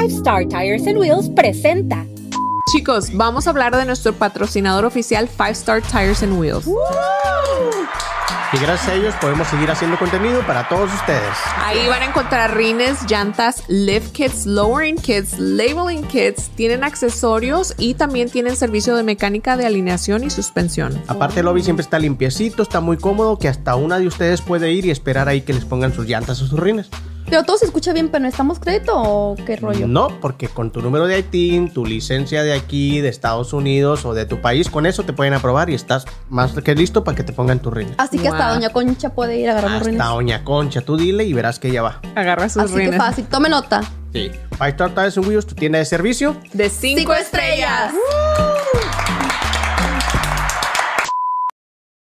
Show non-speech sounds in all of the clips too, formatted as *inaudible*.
Five Star Tires and Wheels presenta. Chicos, vamos a hablar de nuestro patrocinador oficial Five Star Tires and Wheels. Y gracias a ellos podemos seguir haciendo contenido para todos ustedes. Ahí van a encontrar rines, llantas, lift kits, lowering kits, labeling kits, tienen accesorios y también tienen servicio de mecánica de alineación y suspensión. Aparte el lobby siempre está limpiecito, está muy cómodo, que hasta una de ustedes puede ir y esperar ahí que les pongan sus llantas o sus rines. Pero todo se escucha bien, pero ¿necesitamos crédito o qué rollo? No, porque con tu número de ITIN, tu licencia de aquí, de Estados Unidos o de tu país, con eso te pueden aprobar y estás más que listo para que te pongan tus rines. Así que hasta. Doña Concha puede ir a agarrar los Hasta rines. Doña Concha, tú dile y verás que ella va. Agarra sus Así que rines. fácil. Tome nota. Sí. Five Star Tires and Wheels, tu tienda de servicio. De cinco, Cinco estrellas.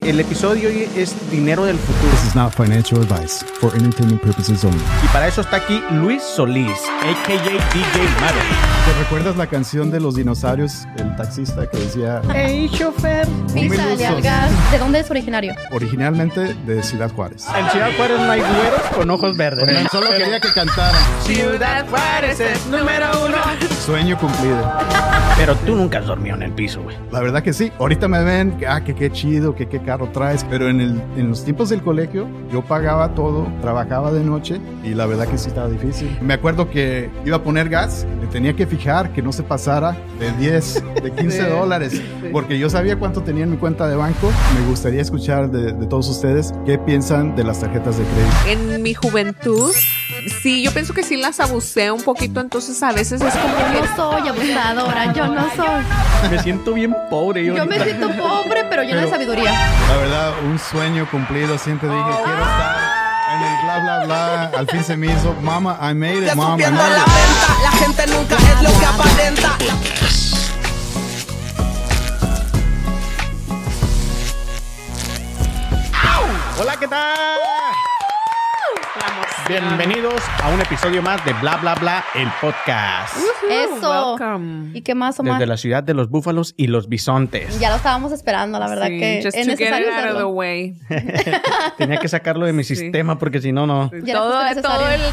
El episodio hoy es dinero del futuro. This is not financial advice for entertainment purposes only. Y para eso está aquí Luis Solís, a.k.a. DJ Maverick. ¿Te recuerdas la canción de los dinosaurios? El taxista que decía Hey, chofer. Písale al gas. ¿De dónde es originario? originalmente de Ciudad Juárez. En Ciudad Juárez no hay güeros con ojos verdes. Pero solo quería que cantara. Ciudad Juárez es número uno. Sueño cumplido. Pero tú nunca has dormido en el piso, güey. La verdad que sí. Ahorita me ven, ah, que qué chido, que qué carro traes. Pero en, el, en los tiempos del colegio, yo pagaba todo, trabajaba de noche y la verdad que sí estaba difícil. Me acuerdo que iba a poner gas, me tenía que fijar que no se pasara de 10, de *laughs* 15 dólares, porque yo sabía cuánto tenía en mi cuenta de banco. Me gustaría escuchar de, de todos ustedes qué piensan de las tarjetas de crédito. En mi juventud, sí, yo pienso que sí las abusé un poquito, entonces a veces es como Yo no soy abusadora, yo no soy. Me siento bien pobre. Yo me siento pobre, pero llena de Pero- sabiduría. La verdad, un sueño cumplido. Siempre dije, quiero estar en el bla, bla, bla. Al fin se me hizo, mama, I made it, Ya mama, I made la it. venta, la gente nunca es lo que aparenta. Hola, ¿qué tal? Bienvenidos a un episodio más de Bla Bla Bla, el podcast. Eso. Welcome. ¿Y qué más, Omar? Desde la ciudad de los búfalos y los bisontes. Ya lo estábamos esperando, la verdad Sí, que just es to get necesario it out of the hacerlo. way. *laughs* Tenía que sacarlo de mi sistema porque si no, no. Todo, el-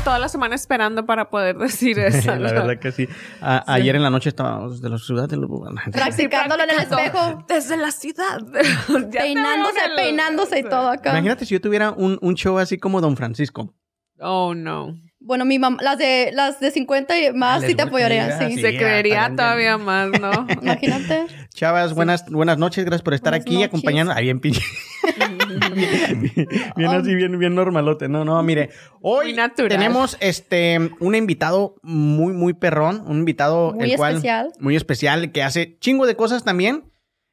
toda la semana esperando para poder decir *laughs* eso. la verdad que sí. A- Ayer en la noche estábamos de la ciudad de los búfalos. Practicándolo en el espejo. Desde la ciudad. *laughs* Peinándose, peinándose y todo acá. Imagínate si yo tuviera un, un show así como Don Francisco. Oh, no. Bueno, mi mamá, las de, las de 50 y más Ah, sí te apoyarían, sí. sí. Se creería también. todavía más, ¿no? *laughs* Imagínate. Chavas, buenas, buenas noches, gracias por estar Buenas aquí acompañando. Ah, bien pinche. bien, *laughs* bien así, bien, bien normalote. No, no, mire. Hoy tenemos este un invitado muy, muy perrón. Un invitado Muy el cual- especial. muy especial, que hace chingo de cosas también.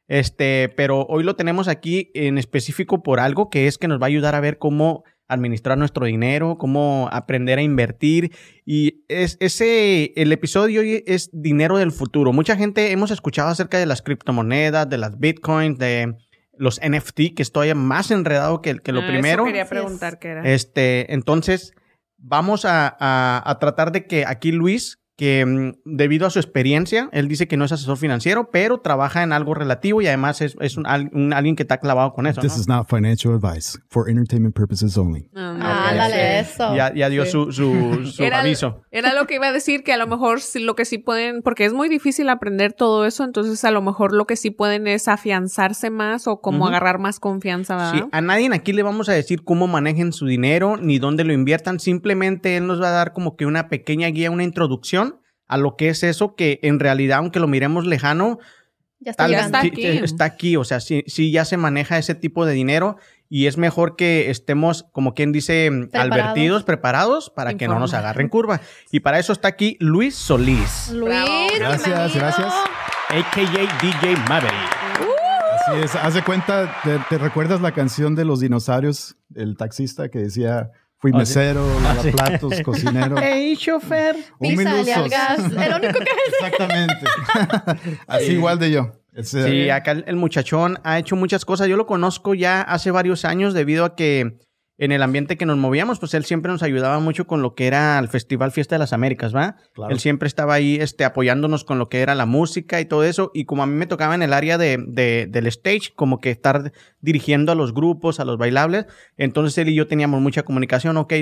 Este, pero hoy lo tenemos aquí en específico por algo que es que nos va a ayudar a ver cómo administrar nuestro dinero, cómo aprender a invertir. Y es, ese, el episodio hoy es dinero del futuro. Mucha gente hemos escuchado acerca de las criptomonedas, de las bitcoins, de los NFT, que estoy más enredado que, que lo Ah, primero. Eso quería preguntar qué era. Este, entonces, vamos a, a- a tratar de que aquí Luis, que mm, debido a su experiencia, él dice que no es asesor financiero, pero trabaja en algo relativo y además es, es un, al- un- alguien que está clavado con eso. This ¿no? is not financial advice for entertainment purposes only. Ah, Ah, dale sí. eso. Ya, ya dio Sí. su, su, *laughs* su Era, aviso. era lo que iba a decir, que a lo mejor lo que sí pueden, porque es muy difícil aprender todo eso, entonces a lo mejor lo que sí pueden es afianzarse más o como agarrar más confianza, ¿verdad? Sí, a nadie aquí le vamos a decir cómo manejen su dinero ni dónde lo inviertan. Simplemente él nos va a dar como que una pequeña guía, una introducción a lo que es eso que en realidad, aunque lo miremos lejano, Ya está Tal- Ya está aquí. está aquí, o sea, sí, sí ya se maneja ese tipo de dinero y es mejor que estemos, como quien dice, Preparados. advertidos, preparados para que no nos agarren curva. Y para eso está aquí Luis Solís, Luis, Gracias, bienvenido. gracias. a.k.a. DJ Maverick. Así es, haz de cuenta, ¿te, te recuerdas la canción de los dinosaurios? El taxista que decía, fui Ah, sí. mesero, *laughs* lavaplatos, *laughs* cocinero. Hey, chofer. Písale al gas. El único que Exactamente. *laughs* Así igual de yo. Ese- Sí, acá el, el muchachón ha hecho muchas cosas. Yo lo conozco ya hace varios años debido a que en el ambiente que nos movíamos, pues él siempre nos ayudaba mucho con lo que era el Festival Fiesta de las Américas, ¿va? Claro. Él siempre estaba ahí este, apoyándonos con lo que era la música y todo eso. Y como a mí me tocaba en el área de, de- del stage, como que estar dirigiendo a los grupos, a los bailables, entonces él y yo teníamos mucha comunicación. Ok,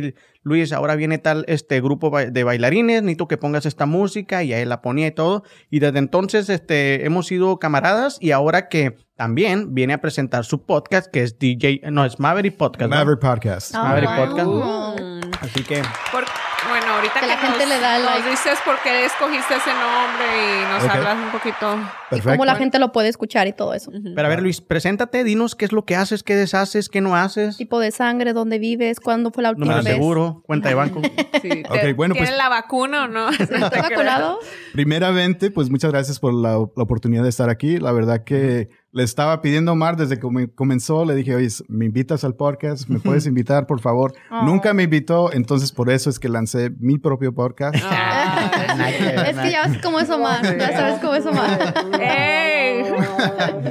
Luis, ahora viene tal este grupo de bailarines, necesito que pongas esta música y ahí la ponía y todo. Y desde entonces este, hemos sido camaradas y ahora que también viene a presentar su podcast, que es DJ, no, es Maverick Podcast. ¿no? Maverick Podcast. Ah, Maverick wow. Podcast. Así que... Por- bueno, ahorita Que que, la gente nos, le da nos like. dices por qué escogiste ese nombre y nos hablas un poquito. Y Perfecto. cómo la gente lo puede escuchar y todo eso. Pero a ver, Luis, preséntate, dinos qué es lo que haces, qué deshaces, qué no haces. Tipo de sangre, dónde vives, cuándo fue la última Número vez. seguro, cuenta de banco. *laughs* Sí, Ok, te- bueno, pues- ¿Tienen la vacuna o no? *laughs* ¿Estás vacunado? Primeramente, pues muchas gracias por la, la oportunidad de estar aquí. La verdad que le estaba pidiendo a Omar desde que come- comenzó. Le dije, oye, ¿me invitas al podcast? ¿Me puedes invitar, por favor? Oh. Nunca me invitó, entonces por eso es que lancé mi propio podcast. Ah, *laughs* Es que ya ves cómo es Omar. Ya sabes cómo es Omar. *laughs* ¡Ey!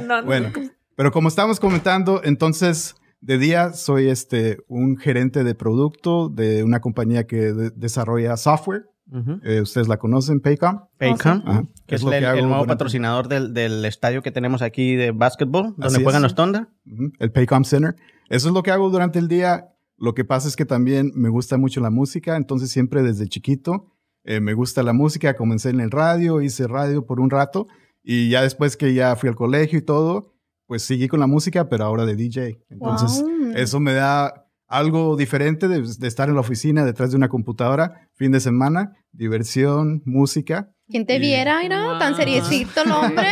No, Bueno, pero como estamos comentando, entonces de día soy este un gerente de producto de una compañía que de- desarrolla software. Ujú. Eh, Ustedes la conocen, Paycom. Paycom, Ajá. que Es es lo el, que hago el nuevo durante- patrocinador del, del estadio que tenemos aquí de básquetbol, donde Así juegan es. los Thunder. Ujú, el Paycom Center. Eso es lo que hago durante el día. Lo que pasa es que también me gusta mucho la música, entonces siempre desde chiquito eh, me gusta la música. Comencé en el radio, hice radio por un rato y ya después que ya fui al colegio y todo, pues seguí con la música, pero ahora de DJ. Entonces Wow. eso me da algo diferente de, de estar en la oficina detrás de una computadora, fin de semana, diversión, música. ¿Quién te Y- viera, mira? Tan Wow. seriecito el hombre.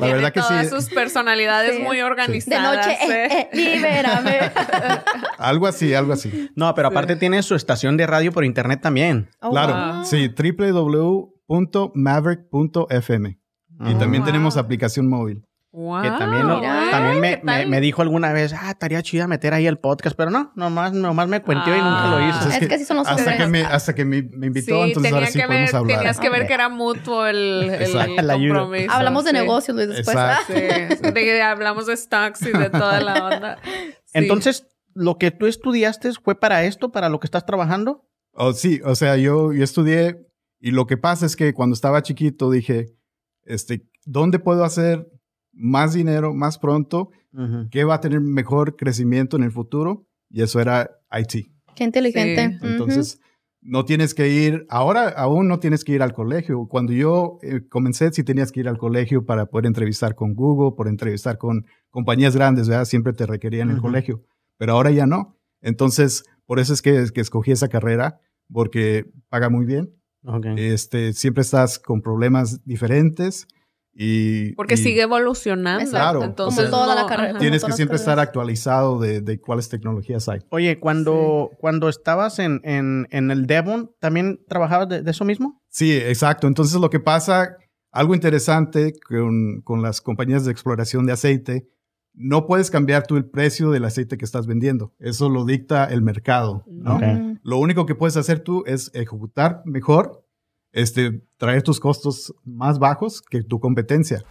La verdad que todas sí, sus personalidades Sí. muy De organizadas. noche, eh, ¿eh? eh, libérame. *laughs* algo así, algo así. No, pero aparte tiene su estación de radio por internet también. Oh, Claro, wow. sí, www.maverick.fm. Y Ah. también Wow. tenemos aplicación móvil. Wow. Que también, no- mira. también me, me- me dijo alguna vez, ah, estaría chida meter ahí el podcast, pero no, nomás, nomás me cuenteó y nunca lo Ah. hice. Es que así son los hasta que me, hasta que me, me invitó, Sí, entonces ahora sí que podemos hablar. tenías que ver que era mutuo el, el *laughs* compromiso. Hablamos de sí. negocios, Luis, después. Exacto. Sí, de hablamos de stocks y de *laughs* toda la onda. Sí. Entonces, lo que tú estudiaste fue para esto, para lo que estás trabajando. Oh, sí, o sea, yo, yo estudié y lo que pasa es que cuando estaba chiquito dije, este, ¿dónde puedo hacer más dinero más pronto? Ujú. ¿Qué va a tener mejor crecimiento en el futuro? Y eso era IT. Qué inteligente. Sí. Entonces, no tienes que ir, ahora aún no tienes que ir al colegio. Cuando yo eh, comencé, sí tenías que ir al colegio para poder entrevistar con Google, por entrevistar con compañías grandes, ¿verdad? Siempre te requerían el Ujú. colegio, pero ahora ya no. Entonces, por eso es que, que escogí esa carrera, porque paga muy bien. Ok. Este, siempre estás con problemas diferentes y... Porque y sigue evolucionando. Exacto. Claro, Entonces, como toda la carrera. ajá. Tienes que siempre estar actualizado de, de cuáles tecnologías hay. Oye, cuando, cuando estabas en, en, en el Devon, ¿también trabajabas de, de eso mismo? Sí, exacto. Entonces lo que pasa, algo interesante con, con las compañías de exploración de aceite, no puedes cambiar tú el precio del aceite que estás vendiendo. Eso lo dicta el mercado, ¿no? Ok. Mm. Lo único que puedes hacer tú es ejecutar mejor, este, traer tus costos más bajos que tu competencia.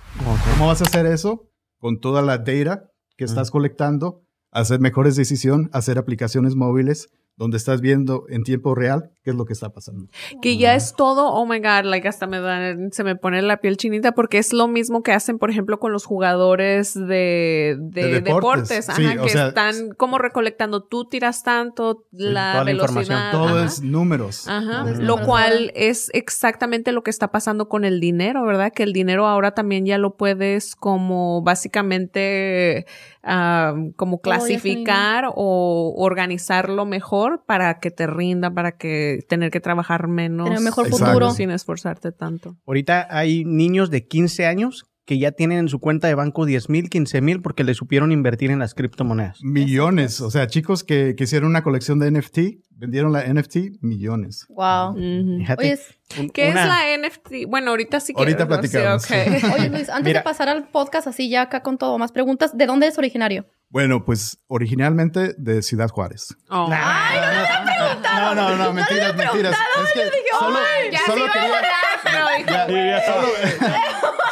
¿Cómo vas a hacer eso? Con toda la data que estás colectando, hacer mejores decisiones, hacer aplicaciones móviles donde estás viendo en tiempo real qué es lo que está pasando. Que ya es todo, oh my god, like hasta me da, se me pone la piel chinita porque es lo mismo que hacen, por ejemplo, con los jugadores de, de, De deportes. deportes, Sí, ajá, o que sea, están como recolectando, tú tiras tanto, la toda la velocidad. información. Todo ajá. es números. Ajá, lo cual es exactamente lo que está pasando con el dinero, ¿verdad? Que el dinero ahora también ya lo puedes como básicamente ah, como clasificar o organizarlo mejor para que te rinda, para que tener que trabajar menos. Tener mejor Exacto. futuro. Sin esforzarte tanto. Ahorita hay niños de 15 años que ya tienen en su cuenta de banco 10 mil, 15 mil porque le supieron invertir en las criptomonedas. Millones. O sea, chicos que, que hicieron una colección de NFT, vendieron la NFT, millones. Wow. Fíjate. Oye, un- ¿Qué una- es la NFT? Bueno, ahorita sí que Ahorita platicamos. Sí. *laughs* Oye, Luis, antes Mira. de pasar al podcast, así ya acá con todo, más preguntas, ¿de dónde es originario? Bueno, pues originalmente de Ciudad Juárez. Oh. No, no, no, mentiras, mentiras. Es que solo, Ya solo sí iba a quería, hablar, pero dijo, ya, solo,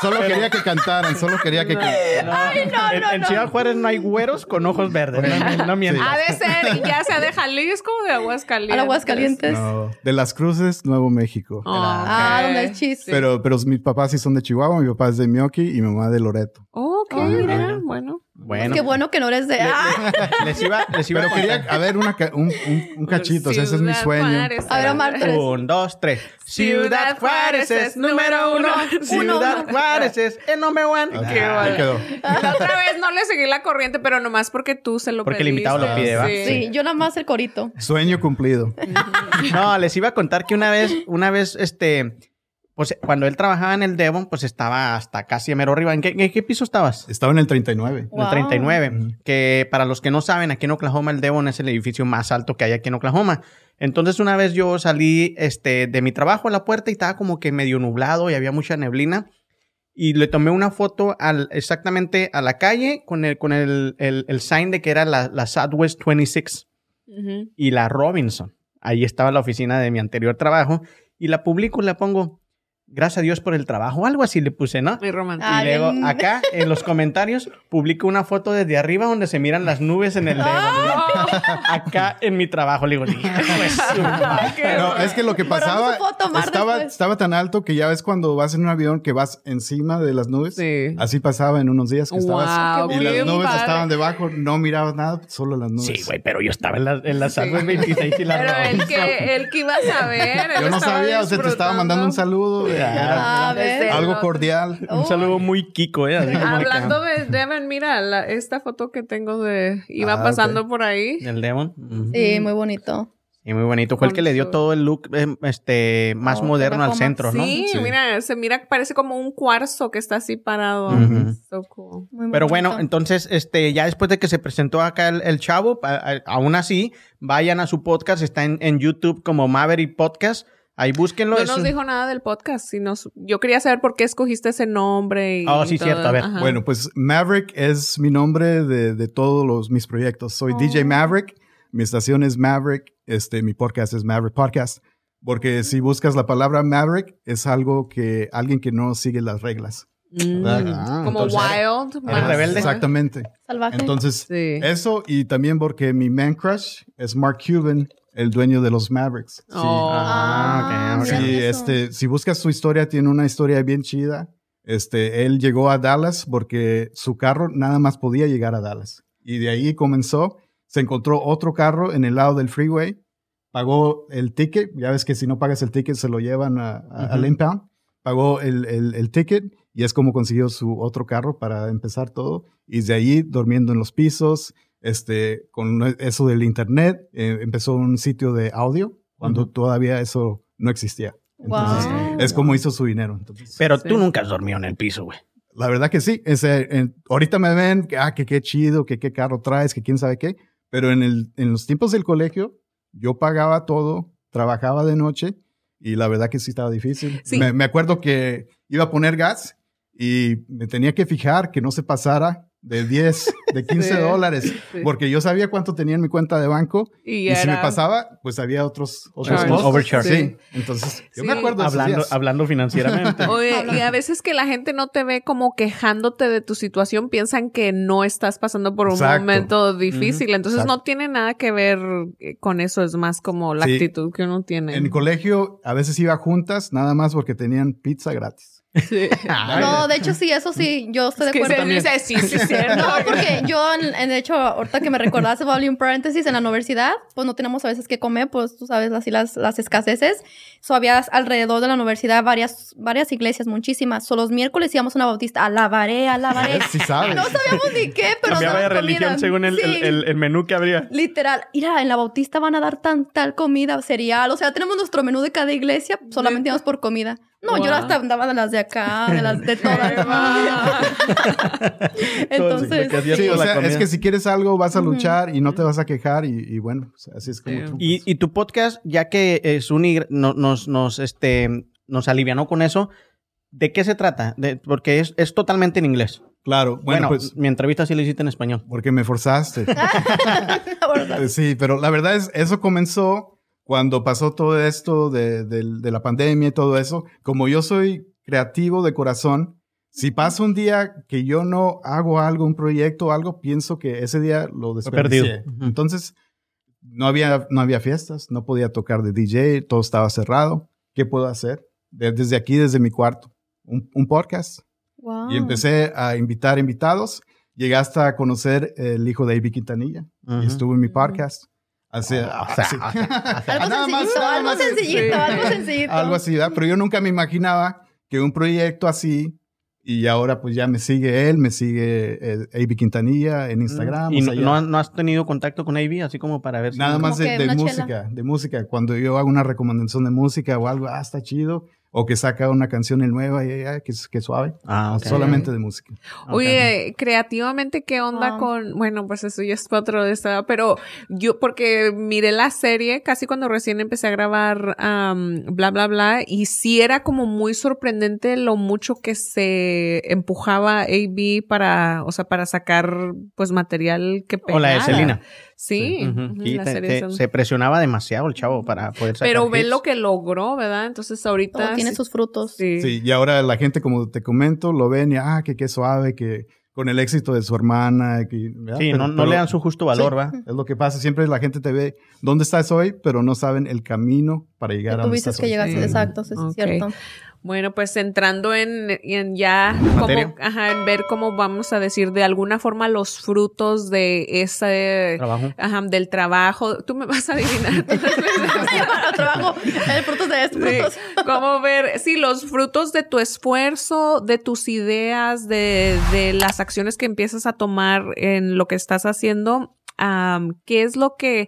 solo quería que cantaran, solo quería que cantaran. Ay, no, en, en Ciudad Juárez no hay güeros con ojos verdes. No, no, mientas. Ha de ser, ya sea de Jalisco o de Aguascalientes. Aguascalientes. No, de las Cruces, Nuevo México. Ah, ok. donde es chiste. Pero, pero mis papás sí son de Chihuahua, mi papá es de Mioki y mi mamá de Loreto. Ok, mira, bueno. Bueno, Qué bueno que no eres de. ¡Ah! *laughs* les iba, les iba Pero a quería, a ver, una un, un, un cachito, ese es mi sueño. Juárez. A ver, Omar, tres. Un, dos, tres. Ciudad Juárez es número uno. Ciudad Juárez es el número uno. Quedó. La otra vez no le seguí la corriente, pero nomás porque tú se lo Porque el invitado lo pide, ¿va? Sí, yo nada más el corito. Sueño cumplido. No, les iba a contar que una vez, una vez, este, pues cuando él trabajaba en el Devon, pues estaba hasta casi a mero arriba. ¿En qué, en qué piso estabas? Estaba en el 39. En el Wow. 39. Que para los que no saben, aquí en Oklahoma el Devon es el edificio más alto que hay aquí en Oklahoma. Entonces una vez yo salí este, de mi trabajo a la puerta y estaba como que medio nublado y había mucha neblina. Y le tomé una foto al, exactamente a la calle con el, con el, el, el sign de que era la, la Southwest 26 Ujú. y la Robinson. Ahí estaba la oficina de mi anterior trabajo. Y la publico y la pongo, gracias a Dios por el trabajo. Algo así le puse, ¿no? Muy romántico. Ah, y luego acá en los comentarios publico una foto desde arriba donde se miran las nubes en el dedo. acá en mi trabajo. Le digo, "Hijo de su *laughs* madre". No, es que lo que pasaba estaba, tan alto que ya ves cuando vas en un avión que vas encima de las nubes. Sí. Así pasaba en unos días que estabas Wow, y las nubes padre. estaban debajo, no mirabas nada, solo las nubes. Sí, güey, pero yo estaba en la, en la Southwest 26 y la Pero el que, el que iba a saber. Yo no sabía, o sea, te estaba mandando un saludo, eh, era Ah, ¿ves? Desde algo el- cordial. Un saludo muy Kiko, ¿eh? Hablando de Devon, mira la- esta foto que tengo de iba Ah, pasando ok. por ahí. Del Devon. Sí, muy bonito. Y muy bonito. Fue el que le dio todo el look eh, este, más Oh, moderno al centro, ¿no? Sí, Sí. mira, se mira, parece como un cuarzo que está así parado. Ujú. So cool. Muy Pero bonito. bueno, entonces, este, ya después de que se presentó acá el, el chavo, a- a- aún así, vayan a su podcast, está en, en YouTube como Maverick Podcast. Ahí búsquenlo. No es nos un- dijo nada del podcast. Sino, yo quería saber por qué escogiste ese nombre. Y Oh, sí, todo. cierto, a ver. Ajá. Bueno, pues Maverick es mi nombre de, de todos los, mis proyectos. Soy DJ Maverick, mi estación es Maverick, este, mi podcast es Maverick Podcast. Porque si buscas la palabra Maverick, es algo que alguien que no sigue las reglas. Mm, Ah, como entonces, wild. ¿eres más- rebelde? Exactamente. Salvaje. Entonces, Sí. eso y también porque mi man crush es Mark Cuban, el dueño de los Mavericks. Sí. Oh. Ah, ok, ok. mira Sí, eso. este, si buscas su historia, tiene una historia bien chida. Este, él llegó a Dallas porque su carro nada más podía llegar a Dallas. Y de ahí comenzó, se encontró otro carro en el lado del freeway, pagó el ticket, ya ves que si no pagas el ticket se lo llevan a- a- al Ujú. impound, pagó el, el, el ticket y es como consiguió su otro carro para empezar todo. Y de ahí durmiendo en los pisos, este, con eso del internet, eh, empezó un sitio de audio cuando todavía eso no existía. Entonces, Wow. es como hizo su dinero. Entonces, Pero Sí. tú nunca has dormido en el piso, güey. la verdad que sí. Ese, en- ahorita me ven, que, ah, que qué chido, que qué carro traes, que quién sabe qué. Pero en, el, en los tiempos del colegio, yo pagaba todo, trabajaba de noche y la verdad que sí estaba difícil. Sí. Me, me acuerdo que iba a poner gas y me tenía que fijar que no se pasara de 10, de *laughs* 15 Sí, dólares, sí. porque yo sabía cuánto tenía en mi cuenta de banco Y, y, si me pasaba, pues había otros, otros Charge. costos. Overcharge. Sí. Entonces, yo Sí. me acuerdo Hablando, días. hablando financieramente. *laughs* Oye, y a veces que la gente no te ve como quejándote de tu situación, piensan que no estás pasando por un Exacto. momento difícil. Entonces Exacto. no tiene nada que ver eh, con eso, es más como la Sí. actitud que uno tiene. En mi colegio a veces iba juntas, nada más porque tenían pizza gratis. Sí. *laughs* No, de hecho sí, eso sí, yo estoy de que acuerdo. se dice, sí, sí, cierto. No, porque yo, en, en- de hecho, ahorita que me recordaste, voy a abrir un paréntesis, en la universidad, pues no tenemos a veces que comer, pues tú sabes, así las, las escaseces. So, había alrededor de la universidad varias, varias iglesias, muchísimas. So, los miércoles íbamos a una bautista, alabaré, alabaré. *laughs* Sí sabes. No sabíamos ni qué, pero Cambiaba de religión comida. según el, Sí. el, el- el menú que habría. Literal, mira, en la bautista van a dar tan tal comida, cereal, o sea, tenemos nuestro menú de cada iglesia, solamente íbamos por comida. No, yo hasta andaba de las de acá, de las de *laughs* todas. *laughs* Entonces, Sí, o sea, es que si quieres algo vas a luchar y no te vas a quejar y, y bueno, pues, así es como tú. Y, y tu podcast, ya que eh, Suni no- nos, nos, este, nos alivianó con eso, ¿de qué se trata? De- porque es, es totalmente en inglés. Claro, Bueno, bueno, pues mi entrevista sí la hiciste en español. porque me forzaste. *laughs* sí, pero la verdad es, eso comenzó cuando pasó todo esto de, de- de la pandemia y todo eso. Como yo soy creativo de corazón, Si pasa un día que yo no hago algo, un proyecto o algo, pienso que ese día lo desperdicié. perdido. Entonces, no había, no había fiestas, no podía tocar de DJ, todo estaba cerrado. ¿Qué puedo hacer? De- desde aquí, desde mi cuarto, un, un podcast. Wow. Y empecé a invitar invitados. Llegué hasta a conocer el hijo de Avi Quintanilla Ujú. y estuvo en mi podcast. Hace, Ah, o sea, *laughs* así. Algo Nada más, sencillito, nada algo más, sencillito, sí. algo sencillito. Algo así, ¿verdad? Pero yo nunca me imaginaba que un proyecto así, y ahora pues ya me sigue él, me sigue eh, Avi Quintanilla en Instagram. ¿Y o no, sea, no has- no has tenido contacto con Avi así como para ver si... Nada más de, de música, chela. de música. Cuando yo hago una recomendación de música o algo, ah, está chido. O que saca una canción nueva y ah, que, que suave. Ah. Solamente de música. Oye, creativamente, ¿qué onda Wow. con...? Bueno, pues eso ya es para otro de esta, pero yo, porque miré la serie casi cuando recién empecé a grabar am, bla, bla, bla, y sí era como muy sorprendente lo mucho que se empujaba AB para, o sea, para sacar, pues, material que O la de pegara. Selena. Sí, Y te- te- son- se presionaba demasiado el chavo para poder sacar Pero ve hits. lo que logró, ¿verdad? Entonces ahorita... Todo tiene sí- sus frutos. sí. Sí, y ahora la gente, como te comento, lo ven y, ah, que qué suave, que con el éxito de su hermana. Que, ¿verdad? Sí, Pero- no, no pero- le dan su justo valor, Sí. ¿va? Es lo que pasa. Siempre la gente te ve dónde estás hoy, pero no saben el camino para llegar a donde tuviste estás que hoy. llegaste, Sí. exacto, sí, sí, Ok. es cierto. Bueno, pues entrando en, en ya cómo, ajá, en ver cómo vamos a decir de alguna forma los frutos de ese Trabajo. ajá, del trabajo. Tú me vas a adivinar. *laughs* Trabajo, el frutos de estos Sí, frutos. *laughs* cómo ver, sí, los frutos de tu esfuerzo, de tus ideas, de, de las acciones que empiezas a tomar en lo que estás haciendo. ¿Qué es lo que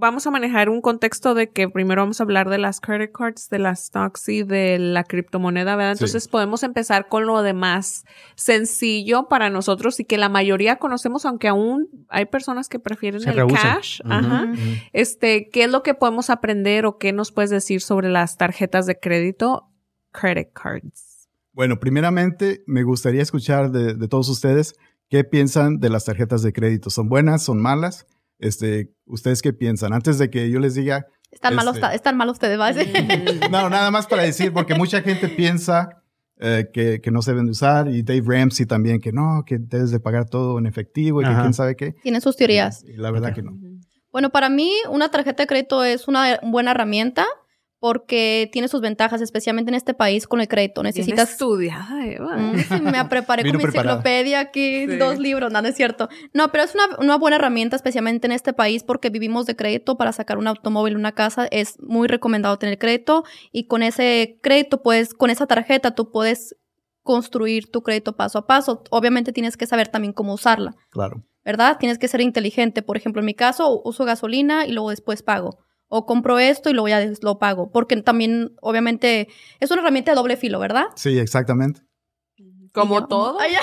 vamos a manejar un contexto de que primero vamos a hablar de las credit cards, de las stocks y de la criptomoneda, ¿verdad? Sí. Entonces podemos empezar con lo demás sencillo para nosotros y que la mayoría conocemos, aunque aún hay personas que prefieren Se el cash. Ajá. Este, ¿qué es lo que podemos aprender o qué nos puedes decir sobre las tarjetas de crédito? Credit cards. Bueno, primeramente me gustaría escuchar de, de todos ustedes qué piensan de las tarjetas de crédito. ¿Son buenas? ¿Son malas? Este, ¿Ustedes qué piensan? Antes de que yo les diga, Están malos, Este- están malos ustedes, ¿va? *laughs* No, nada más para decir, porque mucha gente piensa eh, que, que no se deben de usar y Dave Ramsey también que no, que debes de pagar todo en efectivo y que quién sabe qué. Tienen sus teorías. Y la verdad que no. Bueno, para mí una tarjeta de crédito es una buena herramienta porque tiene sus ventajas, especialmente en este país con el crédito. Bien Necesitas... estudiada, Eva. Mm, sí, me preparé con mi preparada. enciclopedia aquí, Sí. dos libros, no, no es cierto. No, pero es una, una buena herramienta, especialmente en este país, porque vivimos de crédito para sacar un automóvil, una casa. Es muy recomendado tener crédito y con ese crédito, pues, con esa tarjeta, tú puedes construir tu crédito paso a paso. Obviamente tienes que saber también cómo usarla, Claro. ¿verdad? Tienes que ser inteligente. Por ejemplo, en mi caso, uso gasolina y luego después pago. O compro esto y luego ya des- lo pago. Porque también, obviamente, es una herramienta de doble filo, ¿verdad? Sí, exactamente. Como todo. Ay. *laughs*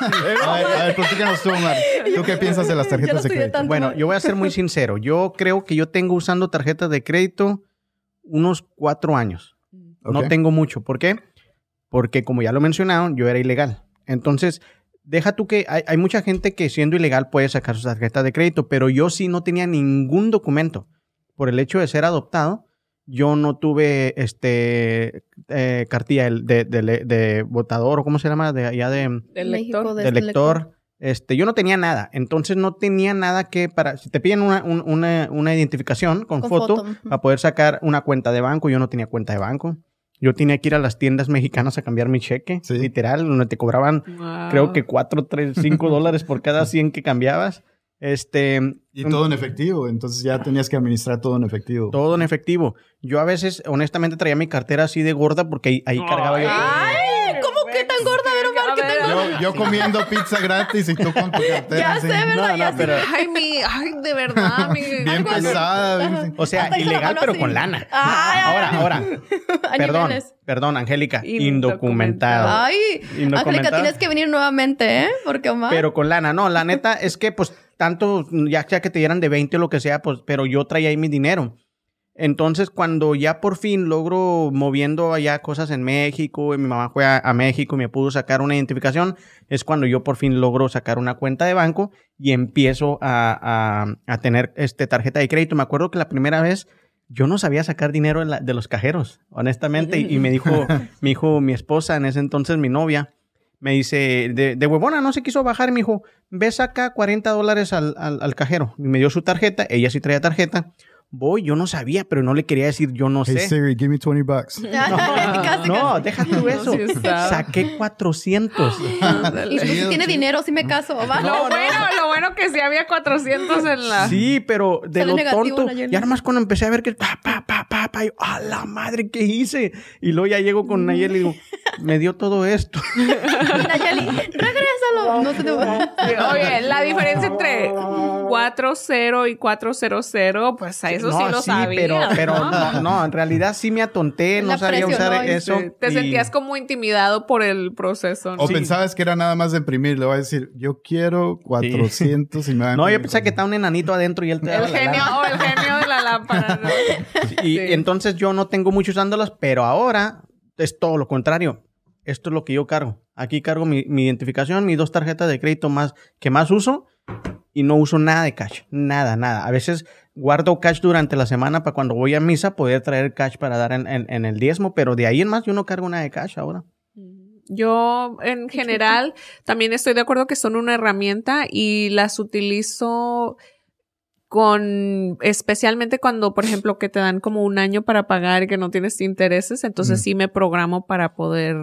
A ver, a ver, platícanos tú, Omar. ¿Tú qué piensas de las tarjetas no de crédito? Bueno, yo voy a ser muy sincero. Yo creo que yo tengo usando tarjetas de crédito unos cuatro años. No tengo mucho. ¿Por qué? Porque como ya lo mencionaron, yo era ilegal. Entonces, deja tú que hay, hay mucha gente que siendo ilegal puede sacar sus tarjetas de crédito, pero yo sí no tenía ningún documento. Por el hecho de ser adoptado, yo no tuve este eh, cartilla de, de, de- de votador o cómo se llama, de allá de, lector. de- lector. Este, yo no tenía nada, entonces no tenía nada que para, si te piden una, un- una, una identificación con, Con foto, para poder sacar una cuenta de banco, yo no tenía cuenta de banco. Yo tenía que ir a las tiendas mexicanas a cambiar mi cheque, Sí. literal, donde te cobraban Wow. creo que 4, 3, 5 dólares por cada 100 que cambiabas. Este, Y todo en efectivo, entonces ya tenías que administrar todo en efectivo. todo en efectivo. Yo a veces, honestamente, traía mi cartera así de gorda porque ahí, ahí cargaba yo. Ay, ¿cómo que tan gorda? A ver, Omar, ¿qué tan gorda? Yo, yo comiendo *laughs* pizza gratis y tú con tu cartera. Ya así, sé, ¿verdad? No, no, Ya sé. pero- Ay, mi, ay, de verdad, *laughs* mi. Bien pesada. bien-. O sea, ilegal, pero así. con lana. Ay, ahora, ay. ahora. *laughs* Perdón, perdón, Angélica. Indocumentado. Indocumentado. Ay, Angélica, tienes que venir nuevamente, ¿eh? Porque Omar. Pero con lana, no, la neta es que pues tanto, ya sea que te dieran de 20 o lo que sea, pues, pero yo traía ahí mi dinero. Entonces, cuando ya por fin logro moviendo allá cosas en México, y mi mamá fue a, a México y me pudo sacar una identificación, es cuando yo por fin logro sacar una cuenta de banco y empiezo a, a- a tener este tarjeta de crédito. Me acuerdo que la primera vez Yo no sabía sacar dinero de, la- de los cajeros, honestamente. Y, y me dijo, *laughs* mi hijo, mi esposa, en ese entonces mi novia, me dice, de, de huevona, no se quiso bajar. Me dijo, ve saca 40 dólares al, al- al cajero. Y me dio su tarjeta. Ella sí traía tarjeta. Voy, yo no sabía, pero no le quería decir, yo no Hey sé. Siri, give me 20 bucks. *laughs* Casi, No, deja tú eso. sí. Saqué 400. casi. *laughs* Y si tiene dinero, sí me caso, ¿va? Lo bueno, lo bueno que sí había 400 en la... Sí, pero de Sale lo negativo, tonto. Ya nomás cuando empecé a ver que pa, pa, pa, pa, pa, yo, a la madre, ¿qué hice? Y luego ya llego con Nayeli y digo, me dio todo esto. *laughs* Nayeli, No te debo. Sí, Oye, la diferencia entre 40 y 400, pues a eso sí no, lo sabía. pero, pero ¿no? no, no, en realidad sí me atonté, no La sabía usar eso. Sí, Te y- sentías como intimidado por el proceso. ¿no? O Sí. pensabas que era nada más de imprimir. Le voy a decir, yo quiero 400 y me van a No, yo pensaba que estaba un enanito adentro y él te daba El la genio, lana. o el genio de la lámpara. ¿no? Y Sí. entonces yo no tengo mucho usándolas, pero ahora es todo lo contrario. Esto es lo que yo cargo. Aquí cargo mi, mi identificación, mis dos tarjetas de crédito más que más uso y no uso nada de cash. Nada, nada. A veces guardo cash durante la semana para cuando voy a misa poder traer cash para dar en, en- en el diezmo, pero de ahí en más yo no cargo nada de cash ahora. Yo, en general, también estoy de acuerdo que son una herramienta y las utilizo con, especialmente cuando, por ejemplo, que te dan como un año para pagar y que no tienes intereses, entonces Mm. sí me programo para poder,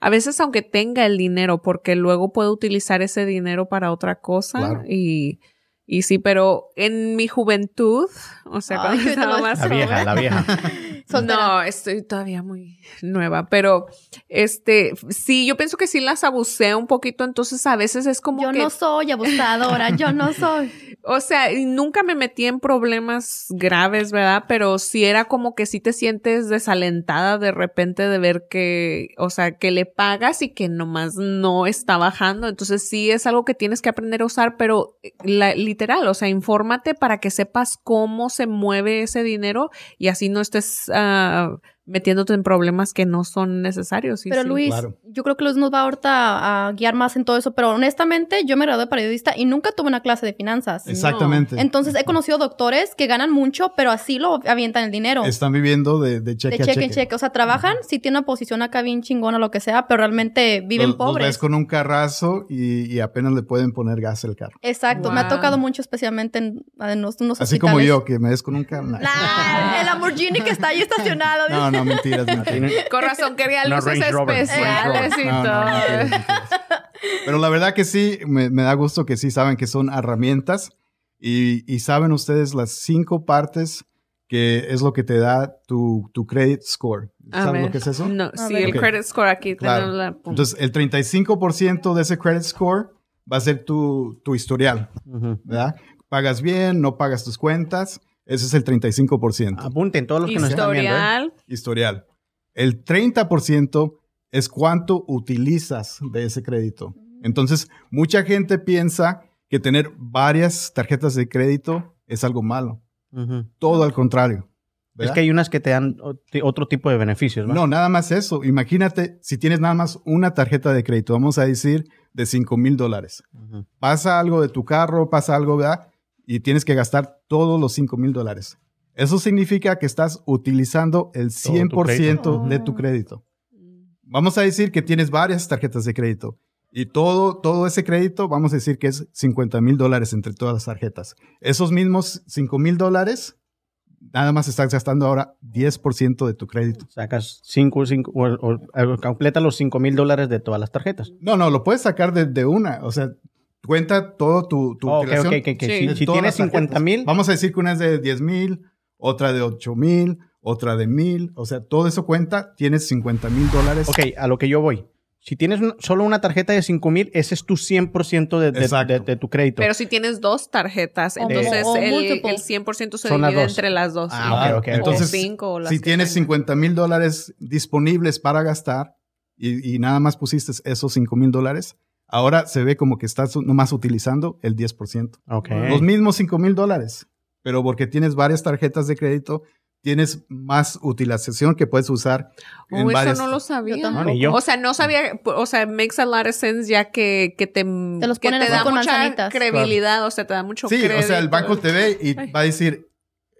a veces aunque tenga el dinero, porque luego puedo utilizar ese dinero para otra cosa Claro. y, y sí, pero en mi juventud, o sea, Ay, cuando estaba más La vieja, joven, la vieja. *laughs* Soltera. no, estoy todavía muy nueva, pero este, sí, yo pienso que sí las abusé un poquito, entonces a veces es como Yo que, no soy abusadora, yo no *laughs* soy. o sea, nunca me metí en problemas graves, ¿verdad? Pero sí era como que sí te sientes desalentada de repente de ver que, o sea, que le pagas y que nomás no está bajando, entonces sí es algo que tienes que aprender a usar, pero eh, la- literal, o sea, infórmate para que sepas cómo se mueve ese dinero y así no estés ah, metiéndote en problemas que no son necesarios. y Pero sí. Luis, claro. yo creo que Luis nos va ahorita a guiar más en todo eso, pero honestamente yo me gradué de periodista y nunca tuve una clase de finanzas. Exactamente. Entonces he conocido doctores que ganan mucho, pero así lo avientan el dinero. Están viviendo de, de cheque de a cheque en cheque. cheque. O sea, trabajan, sí tienen una posición acá bien chingona o lo que sea, pero realmente viven Los- los pobres. ves con un carrazo y, y apenas le pueden poner gas al carro. Exacto, me ha tocado mucho, especialmente en, en unos, unos Así como yo, que me ves con un carro. Nah, el Lamborghini que está ahí estacionado. No, no, mentiras, mentiras. Con razón, quería luces especiales y No, no, todo. mentiras, mentiras. Pero la verdad que sí, me, me da gusto que sí saben que son herramientas y, y saben ustedes las cinco partes que es lo que te da tu, tu credit score. ¿Saben lo que es eso? No, A sí, ver. el Ok. credit score aquí. Claro. tenemos la punta. Entonces, el 35% de ese credit score va a ser tu, tu historial, Ujú. ¿verdad? Pagas bien, no pagas tus cuentas, ese es el 35%. Apunten todos los que nos están viendo. ¿eh? Historial. historial. El 30% es cuánto utilizas de ese crédito. Entonces, mucha gente piensa que tener varias tarjetas de crédito es algo malo. Todo al contrario. Es ¿verdad? que hay unas que te dan ot- otro tipo de beneficios, ¿no? No, nada más eso. Imagínate si tienes nada más una tarjeta de crédito, vamos a decir de 5 mil dólares. Pasa algo de tu carro, pasa algo, ¿verdad? Y tienes que gastar todos los 5 mil dólares. Eso significa que estás utilizando el Todo tu 100% crédito. de tu crédito. Vamos a decir que tienes varias tarjetas de crédito y todo, todo ese crédito, vamos a decir que es 50 mil dólares entre todas las tarjetas. Esos mismos 5 mil dólares, nada más estás gastando ahora 10% de tu crédito. Sacas cinco, cinco o, o- o completa los 5 mil dólares de todas las tarjetas. No, no, lo puedes sacar de, de una. O sea, cuenta todo tu, tu Oh, ok, utilización ok, ok, ok. Sí. Si, si tienes las tarjetas. 50 mil, Vamos a decir que una es de 10 mil, otra de 8 mil, otra de mil. O sea, todo eso cuenta, tienes 50 mil dólares. ok, a lo que yo voy. Si tienes un- solo una tarjeta de 5 mil, ese es tu 100% de, de, de- de tu crédito. Pero si tienes dos tarjetas, entonces o el, el 100% se Son las divide dos. entre las dos. Ah, sí. ok, ok. Entonces, o cinco, o las si tienes tengas. 50 mil dólares disponibles para gastar y, y nada más pusiste esos 5 mil dólares, ahora se ve como que estás nomás utilizando el 10%. Ok. Los mismos 5 mil dólares, pero porque tienes varias tarjetas de crédito, tienes más utilización que puedes usar en Oh, eso varias... no lo sabía. Yo tampoco. No, ni yo. O sea, no sabía, o sea, makes a lot of sense ya que, que te, los que ponen te da con mucha manzanitas. credibilidad, o sea, te da mucho Sí, crédito. o sea, el banco te ve y Ay. va a decir,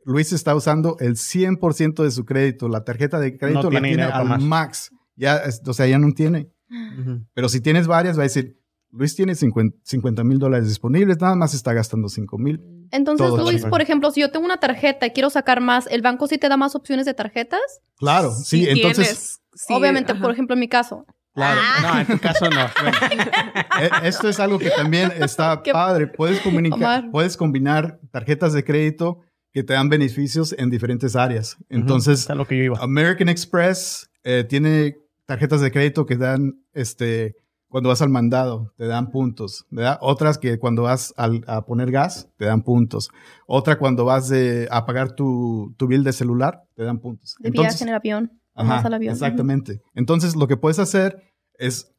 Luis está usando el 100% de su crédito. La tarjeta de crédito la tiene al más. max. Ya, es- o sea, ya no tiene. Ujú. Pero si tienes varias, va a decir, Luis tiene 50 mil dólares disponibles, nada más está gastando 5 mil. Entonces, Todo Luis, por ejemplo, si yo tengo una tarjeta y quiero sacar más, ¿el banco sí te da más opciones de tarjetas? Claro, sí, entonces, sí, Obviamente, ajá. por ejemplo, en mi caso. claro. No, en tu caso no. Bueno, *laughs* E- Esto es algo que también está *laughs* Qué- padre. Puedes, comunicar, puedes combinar tarjetas de crédito que te dan beneficios en diferentes áreas. Entonces, es a lo que yo iba. American Express eh, tiene tarjetas de crédito que dan, este, cuando vas al mandado, te dan puntos. ¿verdad? Otras que cuando vas al- a poner gas, te dan puntos. Otra cuando vas de- a pagar tu, tu bill de celular, te dan puntos. De viaje en el avión. Ajá, Más al avión. Exactamente. Entonces, lo que puedes hacer es,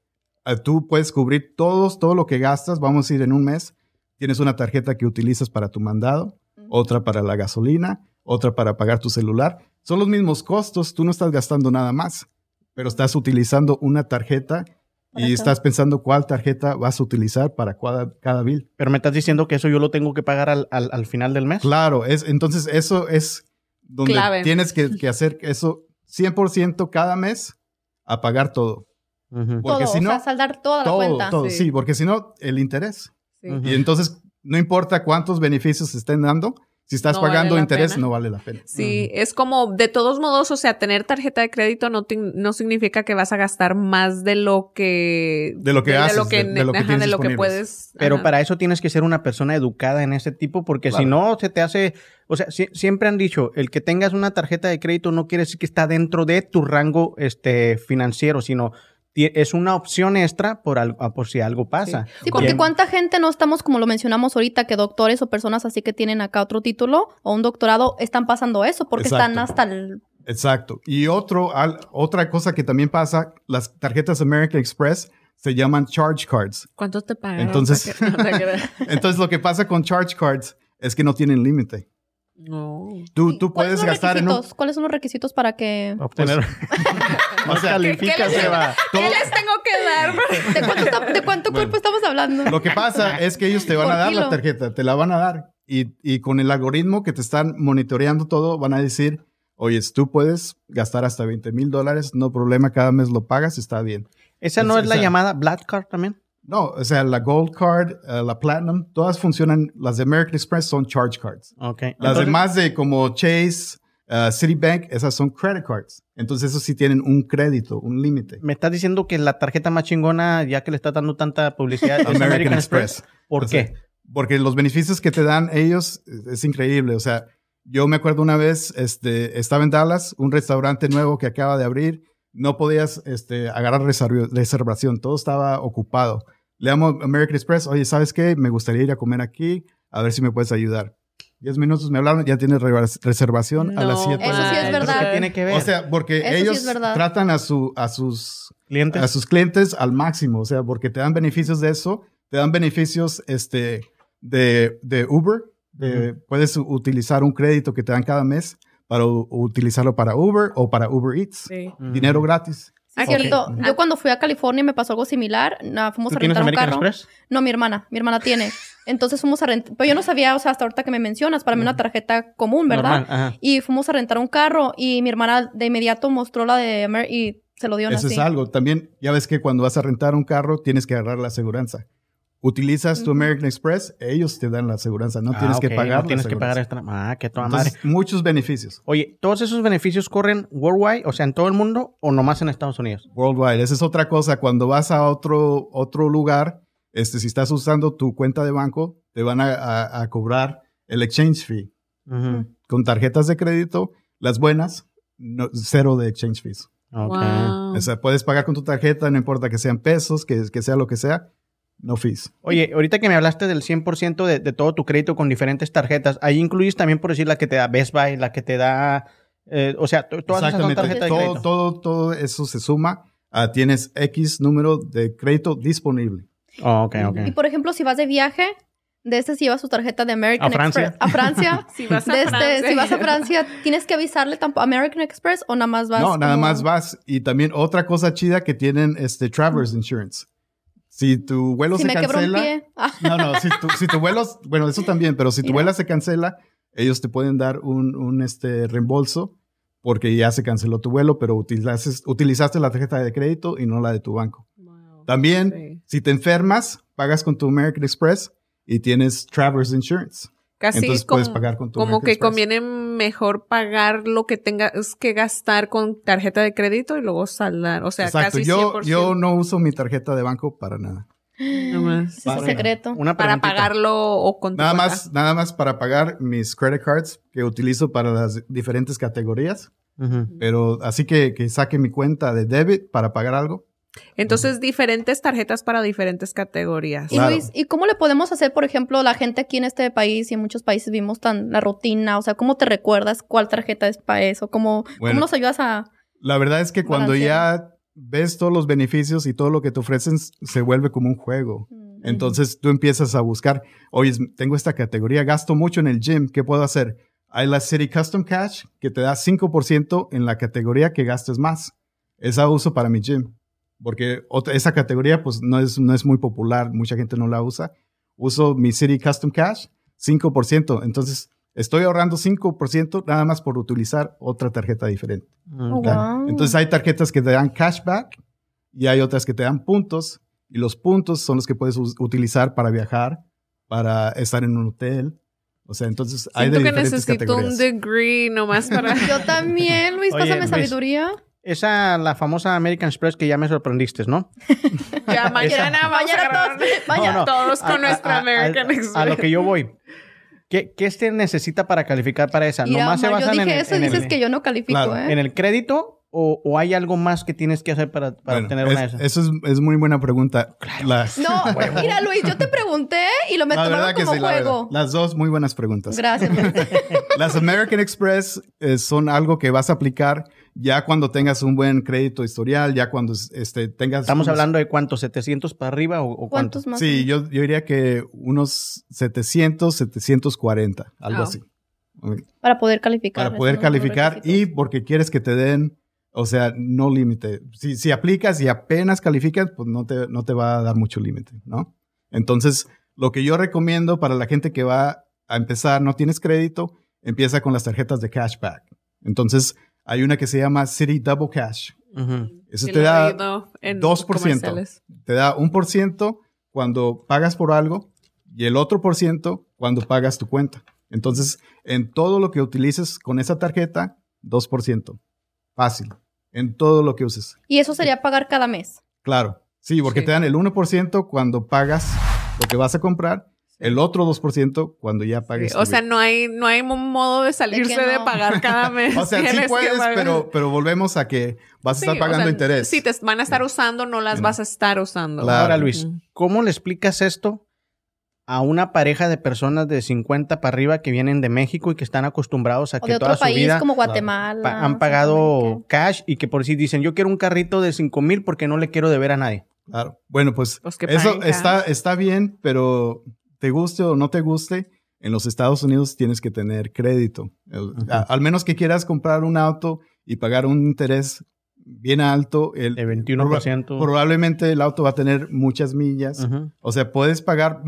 eh, tú puedes cubrir todos, todo lo que gastas. Vamos a ir en un mes. Tienes una tarjeta que utilizas para tu mandado, otra para la gasolina, otra para pagar tu celular. Son los mismos costos. Tú no estás gastando nada más, pero estás utilizando una tarjeta y todo. estás pensando cuál tarjeta vas a utilizar para cada, cada bill. Pero me estás diciendo que eso yo lo tengo que pagar al, al, al final del mes. Claro, es, entonces eso es donde Clave. tienes que, que hacer eso 100% cada mes a pagar todo. Ujú. Porque todo, si no, o sea, saldar toda la todo, cuenta. todo, Sí. sí. porque si no, el interés. Sí. Ujú. Y entonces, no importa cuántos beneficios se estén dando, si estás No vale pagando la interés, pena. no vale la pena. Sí, es como, de todos modos, o sea, tener tarjeta de crédito no, te- no significa que vas a gastar más de lo que... De lo que haces, de lo que, de- de lo que ajá, tienes de lo que disponibles. puedes... Pero ajá. para eso tienes que ser una persona educada en ese tipo, porque si no, se te hace. O sea, si- siempre han dicho: el que tengas una tarjeta de crédito no quiere decir que está dentro de tu rango este, financiero, sino es una opción extra por, al- ah, por si algo pasa. Sí, porque Bien. cuánta gente no estamos, como lo mencionamos ahorita, que doctores o personas así que tienen acá otro título o un doctorado están pasando eso porque están hasta el... Exacto. Y otro, al- otra cosa que también pasa, las tarjetas American Express se llaman charge cards. ¿Cuánto te pagan? Entonces- *laughs* No. *laughs* Entonces, lo que pasa con charge cards es que no tienen límite. No. Tú, tú ¿Cuáles puedes son los gastar en un... ¿Cuáles son los requisitos para que... Obtener. *laughs* O sea, califica, ¿qué les- Seba. ¿Qué les tengo que dar? *laughs* ¿De cuánto, está- de cuánto cuerpo estamos hablando? Lo que pasa es que ellos te van Por a dar kilo. la tarjeta, te la van a dar. Y, y con el algoritmo que te están monitoreando todo, van a decir, oye, tú puedes gastar hasta 20 mil dólares, no problema, cada mes lo pagas, está bien. Esa no Es- es la esa- llamada Black Card también. No, o sea, la Gold Card, eh, la Platinum, todas funcionan, las de American Express son charge cards. Ok. Las Entonces, demás de como Chase, eh, Citibank, esas son credit cards. Entonces, esos sí tienen un crédito, un límite. Me estás diciendo que la tarjeta más chingona, ya que le está dando tanta publicidad, es American Express. ¿Por O sea, qué? Porque los beneficios que te dan ellos es, es increíble. O sea, yo me acuerdo una vez, este, estaba en Dallas, un restaurante nuevo que acaba de abrir. No podías este, agarrar reserv- reservación, todo estaba ocupado. Le llamo American Express, oye, ¿sabes qué? Me gustaría ir a comer aquí, a ver si me puedes ayudar. Diez minutos me hablaron, ya tienes re- reservación a las No siete. Eso sí es verdad. ¿Pero qué tiene que ver? O sea, porque Eso ellos tratan a, su, a sus clientes. a sus clientes al máximo, o sea, porque te dan beneficios de eso, te dan beneficios este, de, de Uber, de- puedes utilizar un crédito que te dan cada mes para utilizarlo para Uber o para Uber Eats, Sí. Dinero gratis. Cierto. Yo cuando fui a California me pasó algo similar. Na- fuimos ¿Tú a rentar un American carro. Express? No, mi hermana. Mi hermana tiene. Entonces fuimos a rentar. Pero yo no sabía, o sea, hasta ahorita que me mencionas, para mí una tarjeta común, ¿verdad? Normal, ajá. Y fuimos a rentar un carro y mi hermana de inmediato mostró la de Amer y se lo dio Eso así. es algo. También, ya ves que cuando vas a rentar un carro, tienes que agarrar la aseguranza. Utilizas tu. American Express, ellos te dan la aseguranza, no Ah, tienes ok, que pagar No la tienes que pagar extra. Ah, qué toda madre. Entonces, muchos beneficios. Oye, ¿todos esos beneficios corren worldwide, o sea, en todo el mundo o nomás en Estados Unidos? Worldwide. Esa es otra cosa. Cuando vas a otro, otro lugar, este, si estás usando tu cuenta de banco, te van a, a- a cobrar el exchange fee. Ujú. Con tarjetas de crédito, las buenas, no- cero de exchange fees. Ok. Wow. O sea, puedes pagar con tu tarjeta, no importa que sean pesos, que, que sea lo que sea, no fees. Oye, ahorita que me hablaste del 100% de, de todo tu crédito con diferentes tarjetas, ahí incluyes también, por decir, la que te da Best Buy, la que te da... eh, o sea, to- todas esas son tarjetas de Todo, crédito. todo, todo eso se suma. a tienes X número de crédito disponible. Oh, ok, ok. Y por ejemplo, si vas de viaje, de este si llevas tu tarjeta de American ¿A Francia? Express. A Francia. *laughs* Si vas a este, Francia. si vas a Francia, ¿tienes que avisarle tampoco a American Express o nada más vas? No, nada como- más vas. Y también otra cosa chida que tienen este Travelers Insurance. Si tu vuelo Si se me quebro un cancela. pie. Ah, No, no, si tu, si tu vuelo, bueno, eso también, pero si tu Mira. vuelo se cancela, ellos te pueden dar un, un, este, reembolso porque ya se canceló tu vuelo, pero utilizaste, utilizaste la tarjeta de crédito y no la de tu banco. Wow. También, Sí. si te enfermas, pagas con tu American Express y tienes Travelers Insurance. Casi Entonces como, puedes pagar con tu como que Express. conviene mejor pagar lo que tengas que gastar con tarjeta de crédito y luego saldar. O sea, Exacto. casi Yo, 100%. yo no uso mi tarjeta de banco para nada. *gasps* Nomás. Ese es el secreto. Una Para pagarlo o con tu Nada cuenta. más, nada más para pagar mis credit cards que utilizo para las diferentes categorías. Pero así que, que saque mi cuenta de debit para pagar algo. Entonces, diferentes tarjetas para diferentes categorías. Y. Luis, ¿y cómo le podemos hacer, por ejemplo, la gente aquí en este país y en muchos países vimos tan la rutina? O sea, ¿cómo te recuerdas cuál tarjeta es para eso? ¿Cómo, Bueno. ¿Cómo nos ayudas a...? La verdad es que cuando ya ves todos los beneficios y todo lo que te ofrecen, se vuelve como un juego. Entonces tú empiezas a buscar, oye, tengo esta categoría, gasto mucho en el gym, ¿qué puedo hacer? Hay la City Custom Cash que te da 5% en la categoría que gastes más. Esa uso para mi gym. Porque otra- esa categoría pues no es, no es muy popular, mucha gente no la usa. Uso mi City Custom Cash, 5%. Entonces estoy ahorrando 5% nada más por utilizar otra tarjeta diferente. Oh, Claro. wow. Entonces hay tarjetas que te dan cashback y hay otras que te dan puntos. Y los puntos son los que puedes utilizar para viajar, para estar en un hotel. O sea, entonces hay de Siento que diferentes necesito un categorías. degree nomás para... *laughs* Yo también, Luis, Oye, pásame Luis. sabiduría. Esa, la famosa American Express que ya me sorprendiste, ¿no? *laughs* ya mañana Mañana todos- mañana. No, no. todos con A- nuestra a- American a- Express. A lo que yo voy. ¿Qué, qué se necesita para calificar para esa? Mira, ¿Nomás se Omar, yo basan dije en, el- eso y en el- dices que yo no califico, Claro, ¿eh? en el crédito o, o hay algo más que tienes que hacer para, para Bueno, obtener es- una de esas? Eso es, es muy buena pregunta. La, No, *laughs* mira, Luis, yo te pregunté y lo me *laughs* la tomaron como sí, la juego. Las dos muy buenas preguntas. Gracias. Las American Express eh, son algo que vas a aplicar ya cuando tengas un buen crédito historial, ya cuando este, tengas... Estamos unos- hablando de cuántos, 700 para arriba o, o cuántos. ¿Cuántos más? Sí, yo, yo diría que unos 700, 740, algo así. Para poder calificar. Para poder calificar y porque quieres que te den, o sea, no límite. Si, si aplicas y apenas calificas, pues no te, no te va a dar mucho límite, ¿no? Entonces, lo que yo recomiendo para la gente que va a empezar, no tienes crédito, empieza con las tarjetas de cashback. Entonces, hay una que se llama City Double Cash. Eso te da oído en 2%. comerciales. Te da un por ciento cuando pagas por algo y el otro por ciento cuando pagas tu cuenta. Entonces, en todo lo que utilices con esa tarjeta, 2%. Fácil. En todo lo que uses. Y eso sería pagar cada mes. Claro. Sí, porque Sí. te dan el 1% cuando pagas lo que vas a comprar, el otro 2% cuando ya pagues. O tu sea, no hay, no hay mo- modo de salirse de, no. pagar cada *laughs* mes. o sea, sí puedes, pero, pero volvemos a que vas a Sí, estar o pagando sea, interés. Si te van a estar usando, no las Sí. vas a estar usando. Claro. Ahora, Luis. ¿cómo le explicas esto a una pareja de personas de 50 para arriba que vienen de México y que están acostumbrados a O que de toda otro su país vida como Guatemala. pa- han pagado cash y que por si dicen, yo quiero un carrito de 5 mil porque no le quiero deber a nadie? Claro. Bueno, pues, Pues eso está, está bien, pero te guste o no te guste, en los Estados Unidos tienes que tener crédito. El- a- al menos que quieras comprar un auto y pagar un interés bien alto, el, De 21%. proba- probablemente el auto va a tener muchas millas. Ujú. O sea, puedes pagar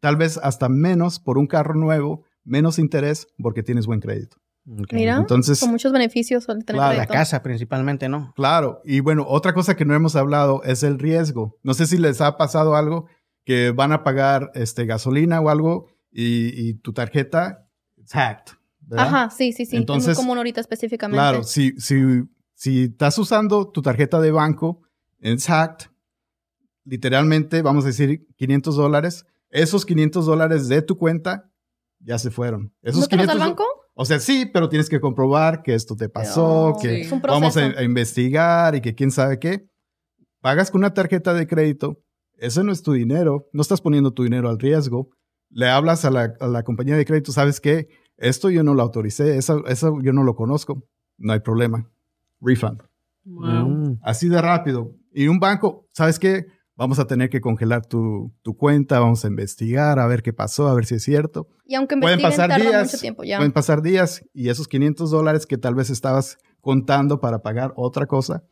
tal vez hasta menos por un carro nuevo, menos interés porque tienes buen crédito. Ok. Mira, Entonces, con muchos beneficios al tener Claro, La casa principalmente, ¿no? Claro, y bueno, otra cosa que no hemos hablado es el riesgo. No sé si les ha pasado algo que van a pagar este, gasolina o algo y, y tu tarjeta es hacked. ¿verdad? Ajá, sí, sí, sí. Entonces, es muy común ahorita específicamente. Claro, si, si, si estás usando tu tarjeta de banco, es hacked, literalmente, vamos a decir, 500 dólares, esos 500 dólares de tu cuenta ya se fueron. Esos ¿No te los da el 500 banco? O sea, sí, pero tienes que comprobar que esto te pasó, Oh, que Sí. Vamos a investigar y que quién sabe qué. Pagas con una tarjeta de crédito, ese no es tu dinero, no estás poniendo tu dinero al riesgo. Le hablas a la, a la compañía de crédito, ¿sabes qué? Esto yo no lo autoricé, eso, eso yo no lo conozco. No hay problema. Refund. Wow. Mm. Así de rápido. Y un banco, ¿sabes qué? Vamos a tener que congelar tu, tu cuenta, vamos a investigar, a ver qué pasó, a ver si es cierto. Y aunque Pueden investiguen, pasar tarda días, mucho tiempo ya. pueden pasar días y esos 500 dólares que tal vez estabas contando para pagar otra cosa,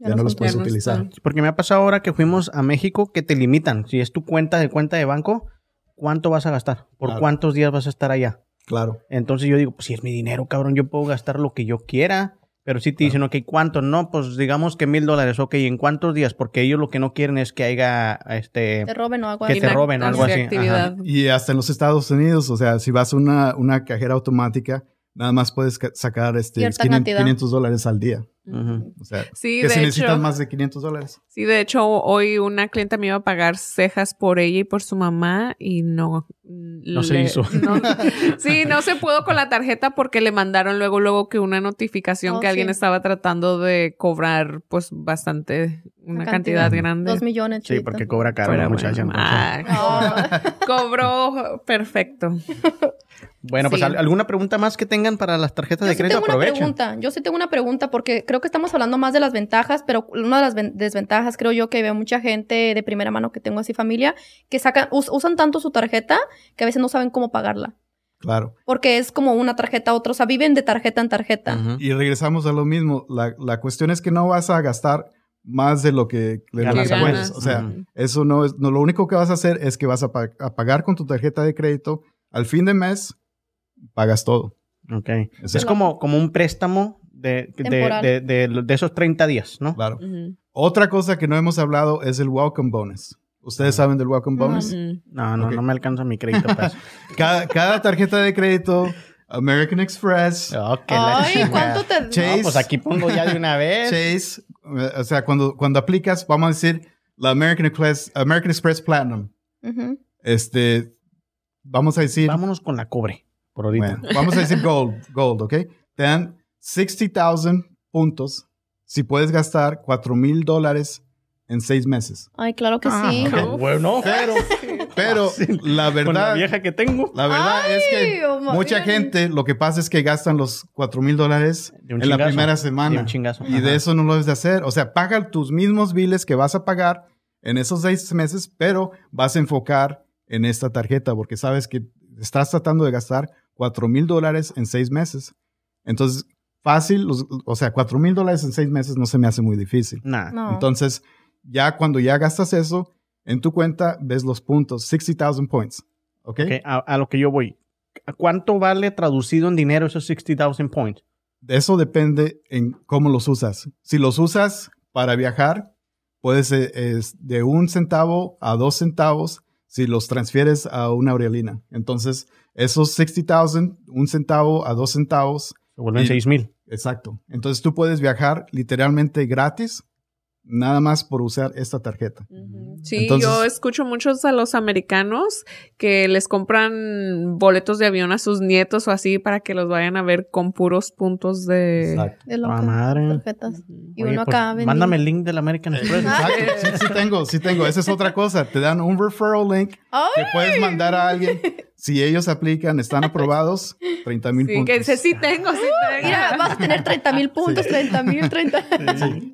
ya, no los puedes utilizar. están. Porque me ha pasado ahora que fuimos a México que te limitan. Si es tu cuenta de cuenta de banco, ¿cuánto vas a gastar? ¿Por Claro. cuántos días vas a estar allá? Claro. Entonces yo digo, pues si es mi dinero, cabrón, yo puedo gastar lo que yo quiera. Pero si te dicen, ok, ¿cuánto? No, pues digamos que mil dólares, ok, ¿en cuántos días? Porque ellos lo que no quieren es que haya, este, Te roben o algo que así. te roben, algo así. actividad. Y hasta en los Estados Unidos, o sea, si vas a una, una cajera automática, nada más puedes ca- sacar este, Cierta 500, cantidad. 500 dólares al día. O sea, Sí, que de si necesitas hecho. más de 500 dólares. Sí, de hecho, hoy una clienta me iba a pagar cejas por ella y por su mamá y no. No se hizo. no- *laughs* sí, no se pudo con la tarjeta porque le mandaron luego, luego que una notificación Oh, que alguien estaba tratando de cobrar, pues, bastante, una Una cantidad, cantidad. grande. Dos millones, Sí, porque cobra caro Pero la bueno, muchacha. ah, *laughs* Oh. cobró perfecto. *laughs* Bueno, pues Sí. ¿al- ¿alguna pregunta más que tengan para las tarjetas Yo de sí crédito? tengo una pregunta. Yo sí tengo una pregunta porque creo que estamos hablando más de las ventajas, pero una de las ven- desventajas creo yo que veo mucha gente de primera mano que tengo así familia que sacan us- usan tanto su tarjeta que a veces no saben cómo pagarla. Claro. Porque es como una tarjeta a otra, o sea, viven de tarjeta en tarjeta. Y regresamos a lo mismo. La, la cuestión es que no vas a gastar más de lo que le Ganas mes. O sea, eso no es, no, lo único que vas a hacer es que vas a, pa- a pagar con tu tarjeta de crédito. Al fin de mes, pagas todo. Ok. Es como, como un préstamo de, de, de, de- de esos 30 días, ¿no? Claro. Otra cosa que no hemos hablado es el welcome bonus. ¿Ustedes saben del welcome bonus? Ujú. No, no, no me alcanza mi crédito. Pues. *laughs* Cada, cada tarjeta de crédito, American Express, Oh, que la Ay. ¿cuánto te...? Chase. No, pues aquí pongo ya de una vez. Chase, eh, o sea, cuando, cuando aplicas, vamos a decir, la American Express, American Express Platinum, este, vamos a decir, Vámonos con la cobre, por ahorita. bueno, vamos a decir gold, gold, ¿ok? Te dan 60,000 puntos si puedes gastar 4 mil dólares en seis meses. Ay, claro que Ah, sí. bueno, Pero, pero la con la verdad, vieja que tengo. la verdad es que oh, mucha gente lo que pasa es que gastan los 4 mil dólares De en la primera De semana. un chingazo. Y de eso no lo debes de hacer. O sea, paga tus mismos biles que vas a pagar en esos seis meses, pero vas a enfocar en esta tarjeta porque sabes que estás tratando de gastar 4 mil dólares en seis meses. Entonces, fácil, los- o sea, 4 mil dólares en seis meses no se me hace muy difícil. Nah. No. Entonces, ya cuando ya gastas eso, en tu cuenta ves los puntos, 60,000 points. ¿Ok? Ok, a, a lo que yo voy. ¿A ¿Cuánto vale traducido en dinero esos 60,000 points? De eso depende en cómo los usas. Si los usas para viajar, puedes eh, es de un centavo a dos centavos si los transfieres a una Aurelina. Entonces, esos 60,000, un centavo a dos centavos, Se vuelven Y- 6,000. exacto. Entonces, tú puedes viajar literalmente gratis, nada más por usar esta tarjeta. Sí, Entonces- yo escucho muchos a los americanos que les compran boletos de avión a sus nietos o así para que los vayan a ver con puros puntos de... Exacto. De loca, Ah, madre. tarjetas. Y Oye, uno pues, acá mándame el link del American Express. *laughs* Exacto. Sí, sí tengo, sí tengo. Esa es otra cosa. Te dan un referral link. Que puedes mandar a alguien. Si ellos aplican, están aprobados, *laughs* 30 mil Sí, puntos. que dice, sí tengo, sí tengo. Mira, vas a tener 30 mil puntos, 30 mil, 30.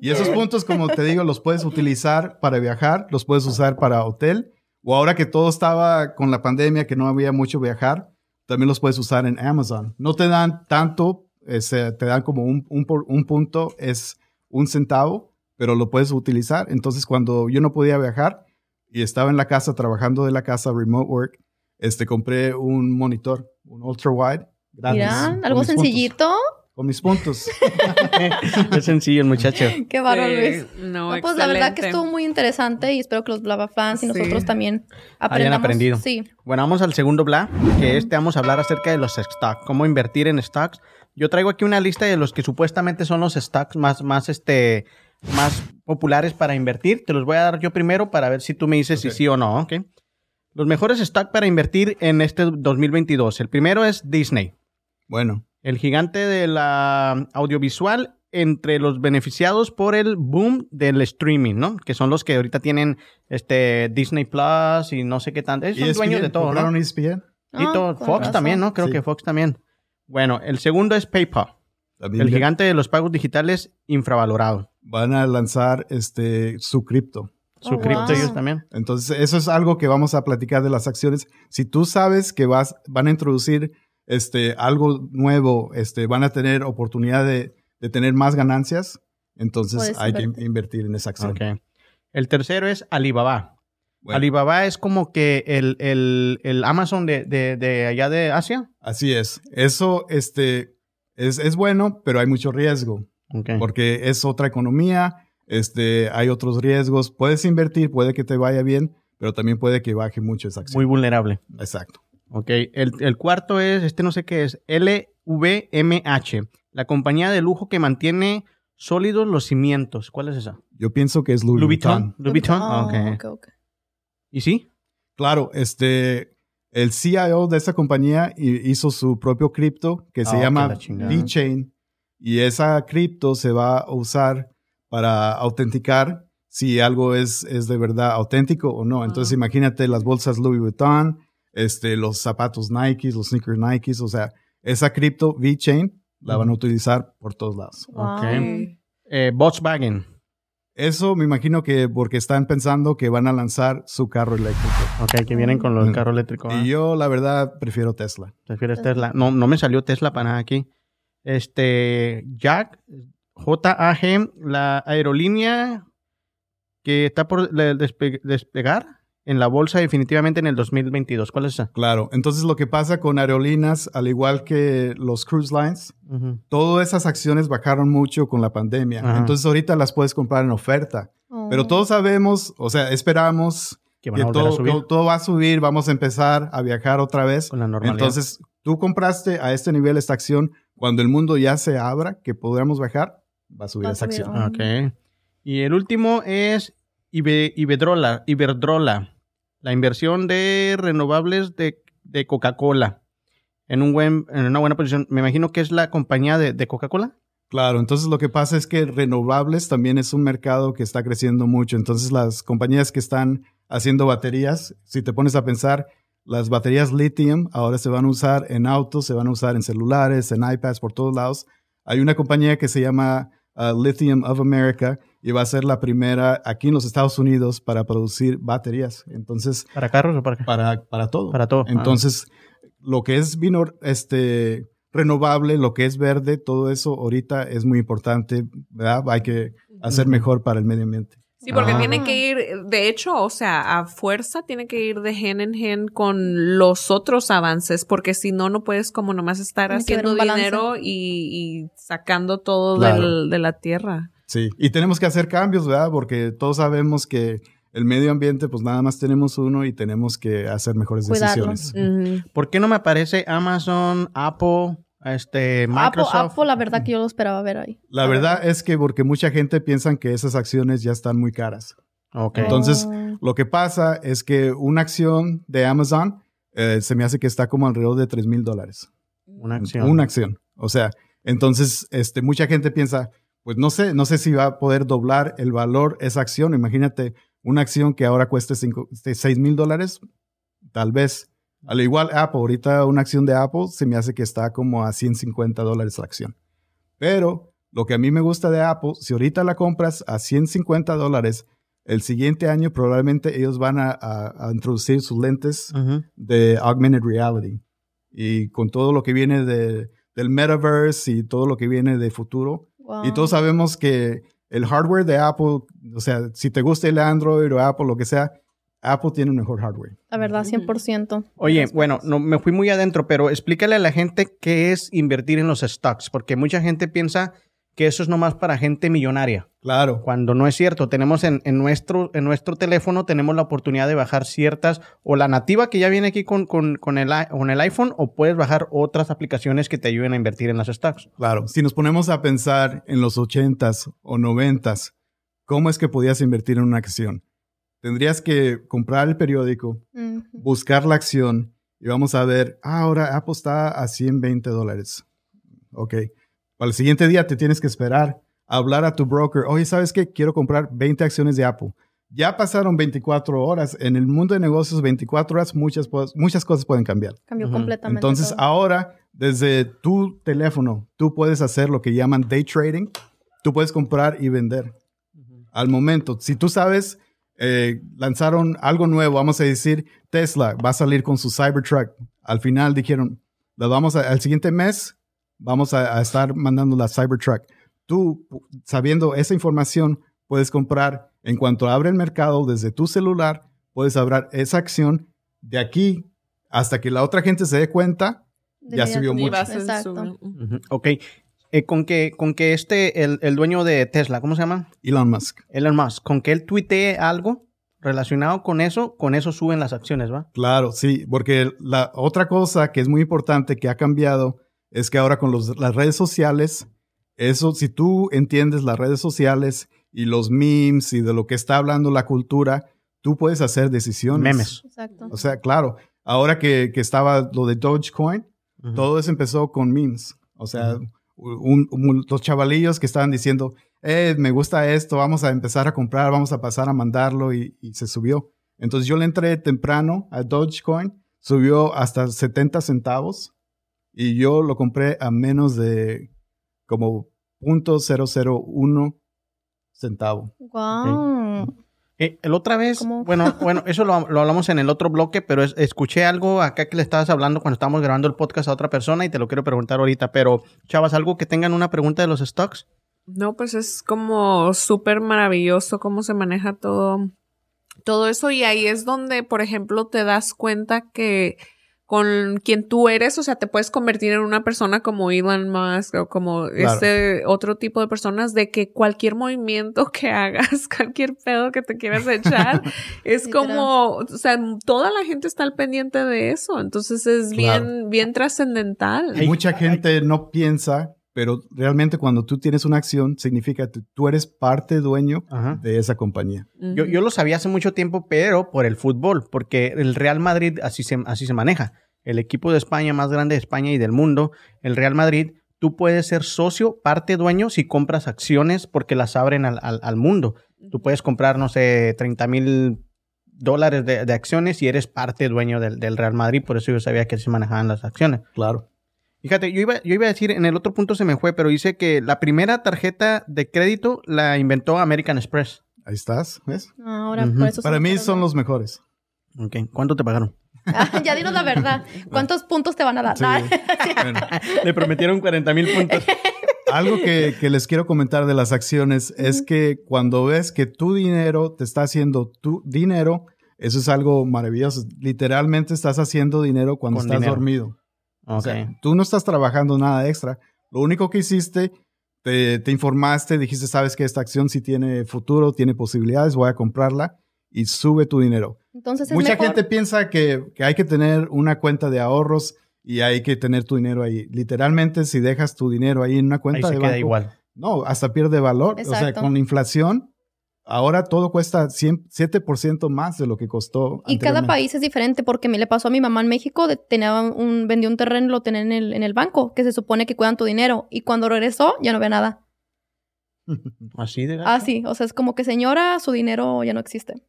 Y esos puntos, como te digo, los puedes utilizar para viajar, los puedes usar para hotel, o ahora que todo estaba con la pandemia, que no había mucho viajar, también los puedes usar en Amazon. No te dan tanto, es, eh, te dan como un, un, un punto, es un centavo, pero lo puedes utilizar. Entonces, cuando yo no podía viajar y estaba en la casa trabajando de la casa, remote work, este, compré un monitor, un ultra wide. gratis, Mira, algo mis puntos, sencillito. con mis puntos. *laughs* es sencillo el muchacho. *laughs* Qué bárbaro, Sí, Luis. No, No, pues la verdad que excelente. estuvo muy interesante y espero que los Blava fans y Sí. nosotros también Hayan aprendamos. aprendido. Sí. Bueno, vamos al segundo bla, que este vamos a hablar acerca de los stocks, cómo invertir en stocks. Yo traigo aquí una lista de los que supuestamente son los stocks más, más, este, más populares para invertir. Te los voy a dar yo primero para ver si tú me dices si Ok. sí o no, ¿ok? Los mejores stocks para invertir en este 2022. El primero es Disney, Bueno, el gigante de la audiovisual entre los beneficiados por el boom del streaming, ¿no? Que son los que ahorita tienen este Disney Plus y no sé qué tanto. Ellos son ESPN, dueños de todo, ¿no? ¿compraron ESPN? Y Ah, todo. con Fox razón. también, ¿no? Creo Sí. que Fox también. Bueno, el segundo es PayPal, También el gigante de los pagos digitales infravalorado. Van a lanzar este, su cripto. Su Oh, cripto wow. ellos también. Entonces, eso es algo que vamos a platicar de las acciones. Si tú sabes que vas, van a introducir este, algo nuevo, este, van a tener oportunidad de, de tener más ganancias, entonces Puedes hay que invertir. en esa acción. Ok. El tercero es Alibaba. Bueno, Alibaba es como que el, el, el Amazon de, de, de allá de Asia. así es. Eso este, es, es bueno, pero hay mucho riesgo. Okay. porque es otra economía, este, hay otros riesgos. Puedes invertir, puede que te vaya bien, pero también puede que baje mucho esa acción. Muy vulnerable. Exacto. Ok. El, el cuarto es, este no sé qué es, LVMH, la compañía de lujo que mantiene sólidos los cimientos. ¿Cuál es esa? Yo pienso que es Louis, Louis Vuitton. Vuitton. Louis Vuitton. Ah, ok. ok, ok. ¿Y sí? Claro, este, el CIO de esa compañía hi- hizo su propio cripto que se Ah, llama. VeChain y esa cripto se va a usar para autenticar si algo es, es de verdad auténtico o no. Entonces Ah. imagínate las bolsas Louis Vuitton, este, los zapatos Nike, los sneakers Nike, o sea, esa cripto VeChain la van a utilizar por todos lados. Wow. Ok. Eh, Volkswagen. Eso me imagino que porque están pensando que van a lanzar su carro eléctrico. Ok, que vienen con los carros eléctricos. ¿ah? Y yo, la verdad, prefiero Tesla. ¿Prefieres Tesla? No, no me salió Tesla para nada aquí. Este, Jack, JAG, la aerolínea que está por despe- despegar en la bolsa definitivamente en el 2022. ¿Cuál es esa? Claro, entonces lo que pasa con aerolíneas, al igual que los cruise lines, Ujú. todas esas acciones bajaron mucho con la pandemia. Ajá. Entonces ahorita las puedes comprar en oferta. Oh. Pero todos sabemos, o sea, esperamos Que van que todo, a subir que todo va a subir, vamos a empezar a viajar otra vez. con la normalidad. Entonces, tú compraste a este nivel esta acción, cuando el mundo ya se abra, que podamos bajar, va a subir Va a esa subir, acción. ah. Ok. Y el último es Ibe- Iberdrola, Iberdrola, la inversión de renovables de, de Coca-Cola. En, un buen, en una buena posición. Me imagino que es la compañía de, de Coca-Cola. Claro, entonces lo que pasa es que renovables también es un mercado que está creciendo mucho. Entonces las compañías que están haciendo baterías, si te pones a pensar, las baterías lithium ahora se van a usar en autos, se van a usar en celulares, en iPads, por todos lados. Hay una compañía que se llama uh, Lithium of America y va a ser la primera aquí en los Estados Unidos para producir baterías. Entonces, ¿Para carros o para qué? para, para todo. Para todo. Ah. Entonces, lo que es vino este, renovable, lo que es verde, todo eso ahorita es muy importante, ¿verdad? Hay que hacer mejor para el medio ambiente. Sí, porque Ah. tiene que ir, de hecho, o sea, a fuerza tiene que ir de gen en gen con los otros avances, porque si no, no puedes como nomás estar Tiene haciendo dinero y, y sacando todo Claro. del- de la tierra. Sí, y tenemos que hacer cambios, ¿verdad? Porque todos sabemos que el medio ambiente, pues nada más tenemos uno y tenemos que hacer mejores Cuidarlo. decisiones. Ujú. ¿Por qué no me aparece Amazon, Apple, este, Apple, Microsoft? Apple, la verdad que yo lo esperaba ver ahí. La verdad es que porque mucha gente piensa que esas acciones ya están muy caras. Ok. Entonces, Oh. Lo que pasa es que una acción de Amazon eh, se me hace que está como alrededor de 3 mil dólares. una acción. Una acción. O sea, entonces, este, mucha gente piensa, pues no sé, no sé si va a poder doblar el valor esa acción. Imagínate una acción que ahora cueste 6 mil dólares, tal vez. Al igual Apple, ahorita una acción de Apple se me hace que está como a 150 dólares la acción. Pero lo que a mí me gusta de Apple, si ahorita la compras a 150 dólares, el siguiente año probablemente ellos van a, a- a introducir sus lentes Ujú. de augmented reality. Y con todo lo que viene de, del metaverse y todo lo que viene de futuro. Wow. Y todos sabemos que el hardware de Apple, o sea, si te gusta el Android o Apple, lo que sea, Apple tiene un mejor hardware. La verdad, 100%. Oye, bueno, no, me fui muy adentro, pero explícale a la gente qué es invertir en los stocks, porque mucha gente piensa que eso es nomás para gente millonaria, Claro. cuando no es cierto. Tenemos en, en nuestro, en nuestro teléfono, tenemos la oportunidad de bajar ciertas, o la nativa que ya viene aquí con, con, con el, con el iPhone, o puedes bajar otras aplicaciones que te ayuden a invertir en las stocks. Claro, si nos ponemos a pensar en los 80s o 90s, ¿cómo es que podías invertir en una acción? Tendrías que comprar el periódico, buscar la acción y vamos a ver, ah, ahora Apple está a 120 dólares. Ok. Al siguiente día te tienes que esperar a hablar a tu broker. Oye, ¿sabes qué? Quiero comprar 20 acciones de Apple. Ya pasaron 24 horas. En el mundo de negocios, 24 horas, muchas, muchas cosas pueden cambiar. Cambió completamente. Entonces, todo. ahora, desde tu teléfono, tú puedes hacer lo que llaman day trading. Tú puedes comprar y vender al momento. Si tú sabes, eh, lanzaron algo nuevo, vamos a decir, Tesla va a salir con su Cybertruck. Al final dijeron, la vamos a- al siguiente mes, vamos a, a estar mandando la Cybertruck. Tú, sabiendo esa información, puedes comprar en cuanto abre el mercado desde tu celular, puedes abrir esa acción de aquí hasta que la otra gente se dé cuenta, De ya subió mucho. subir. Ujú, Ok. Eh, con que, con que este, el, el dueño de Tesla, ¿cómo se llama? Elon Musk. Elon Musk, con que él tuitee algo relacionado con eso, con eso suben las acciones, ¿va? Claro, sí, porque la otra cosa que es muy importante que ha cambiado es que ahora con los- las redes sociales, eso, si tú entiendes las redes sociales y los memes y de lo que está hablando la cultura, tú puedes hacer decisiones. Memes. Exacto. O sea, claro, ahora que, que estaba lo de Dogecoin, Ujú. todo eso empezó con memes. O sea, un- los chavalillos que estaban diciendo, eh, me gusta esto, vamos a empezar a comprar, vamos a pasar a mandarlo y, se subió. Entonces yo le entré temprano a Dogecoin, subió hasta 70 centavos y yo lo compré a menos de como .001 centavo. Wow. Eh, el otra vez, ¿Cómo? bueno, *laughs* bueno, eso lo, lo hablamos en el otro bloque, pero es- escuché algo acá que le estabas hablando cuando estábamos grabando el podcast a otra persona y te lo quiero preguntar ahorita, pero chavas, algo que tengan una pregunta de los stocks. No, pues es como súper maravilloso cómo se maneja todo, todo eso. Y ahí es donde, por ejemplo, te das cuenta que con quien tú eres, o sea, te puedes convertir en una persona como Elon Musk o como Claro. este otro tipo de personas, de que cualquier movimiento que *laughs* hagas, cualquier pedo que te quieras echar, *laughs* es como, o sea, toda la gente está al pendiente de eso. Entonces es Claro. bien, bien trascendental. Y mucha gente no piensa, pero realmente cuando tú tienes una acción, significa que tú eres parte dueño Ajá. de esa compañía. Yo, yo lo sabía hace mucho tiempo, pero por el fútbol, porque el Real Madrid así se, así se maneja. El equipo de España más grande de España y del mundo, el Real Madrid, tú puedes ser socio, parte dueño, si compras acciones porque las abren al, al- al mundo. Tú puedes comprar, no sé, 30 mil dólares de, de acciones y eres parte dueño del, del Real Madrid, por eso yo sabía que así se manejaban las acciones. Claro. Fíjate, yo iba, yo iba a decir, en el otro punto se me fue, pero dice que la primera tarjeta de crédito la inventó American Express. Ahí estás, ¿ves? Ahora, Ujú. por eso Para mí son los mejores. Ok, ¿cuánto te pagaron? Ah, *laughs* ya dinos la verdad. ¿Cuántos puntos te van a dar? Sí. Ah, *laughs* Bueno, *laughs* Le prometieron 40 mil puntos. algo que, que les quiero comentar de las acciones es que cuando ves que tu dinero te está haciendo tu dinero, eso es algo maravilloso. Literalmente estás haciendo dinero cuando Con estás dinero. dormido. O Ok. sea, tú no estás trabajando nada extra. Lo único que hiciste, te, te informaste, dijiste, sabes que esta acción sí tiene futuro, tiene posibilidades, voy a comprarla y sube tu dinero. Entonces es Mucha mejor. gente piensa que, que hay que tener una cuenta de ahorros y hay que tener tu dinero ahí. Literalmente, si dejas tu dinero ahí en una Ahí cuenta se de queda banco, igual. no, hasta pierde valor. O sea, Exacto. con la inflación, ahora todo cuesta 100 7% más de lo que costó. Y cada país es diferente porque me le pasó a mi mamá en México, de, tenía un, vendió un terreno, lo tenía en el, en el banco, que se supone que cuidan tu dinero. Y cuando regresó, ya no ve nada. *laughs* Así de gacho. Ah, sí. O sea, es como que señora, su dinero ya no existe.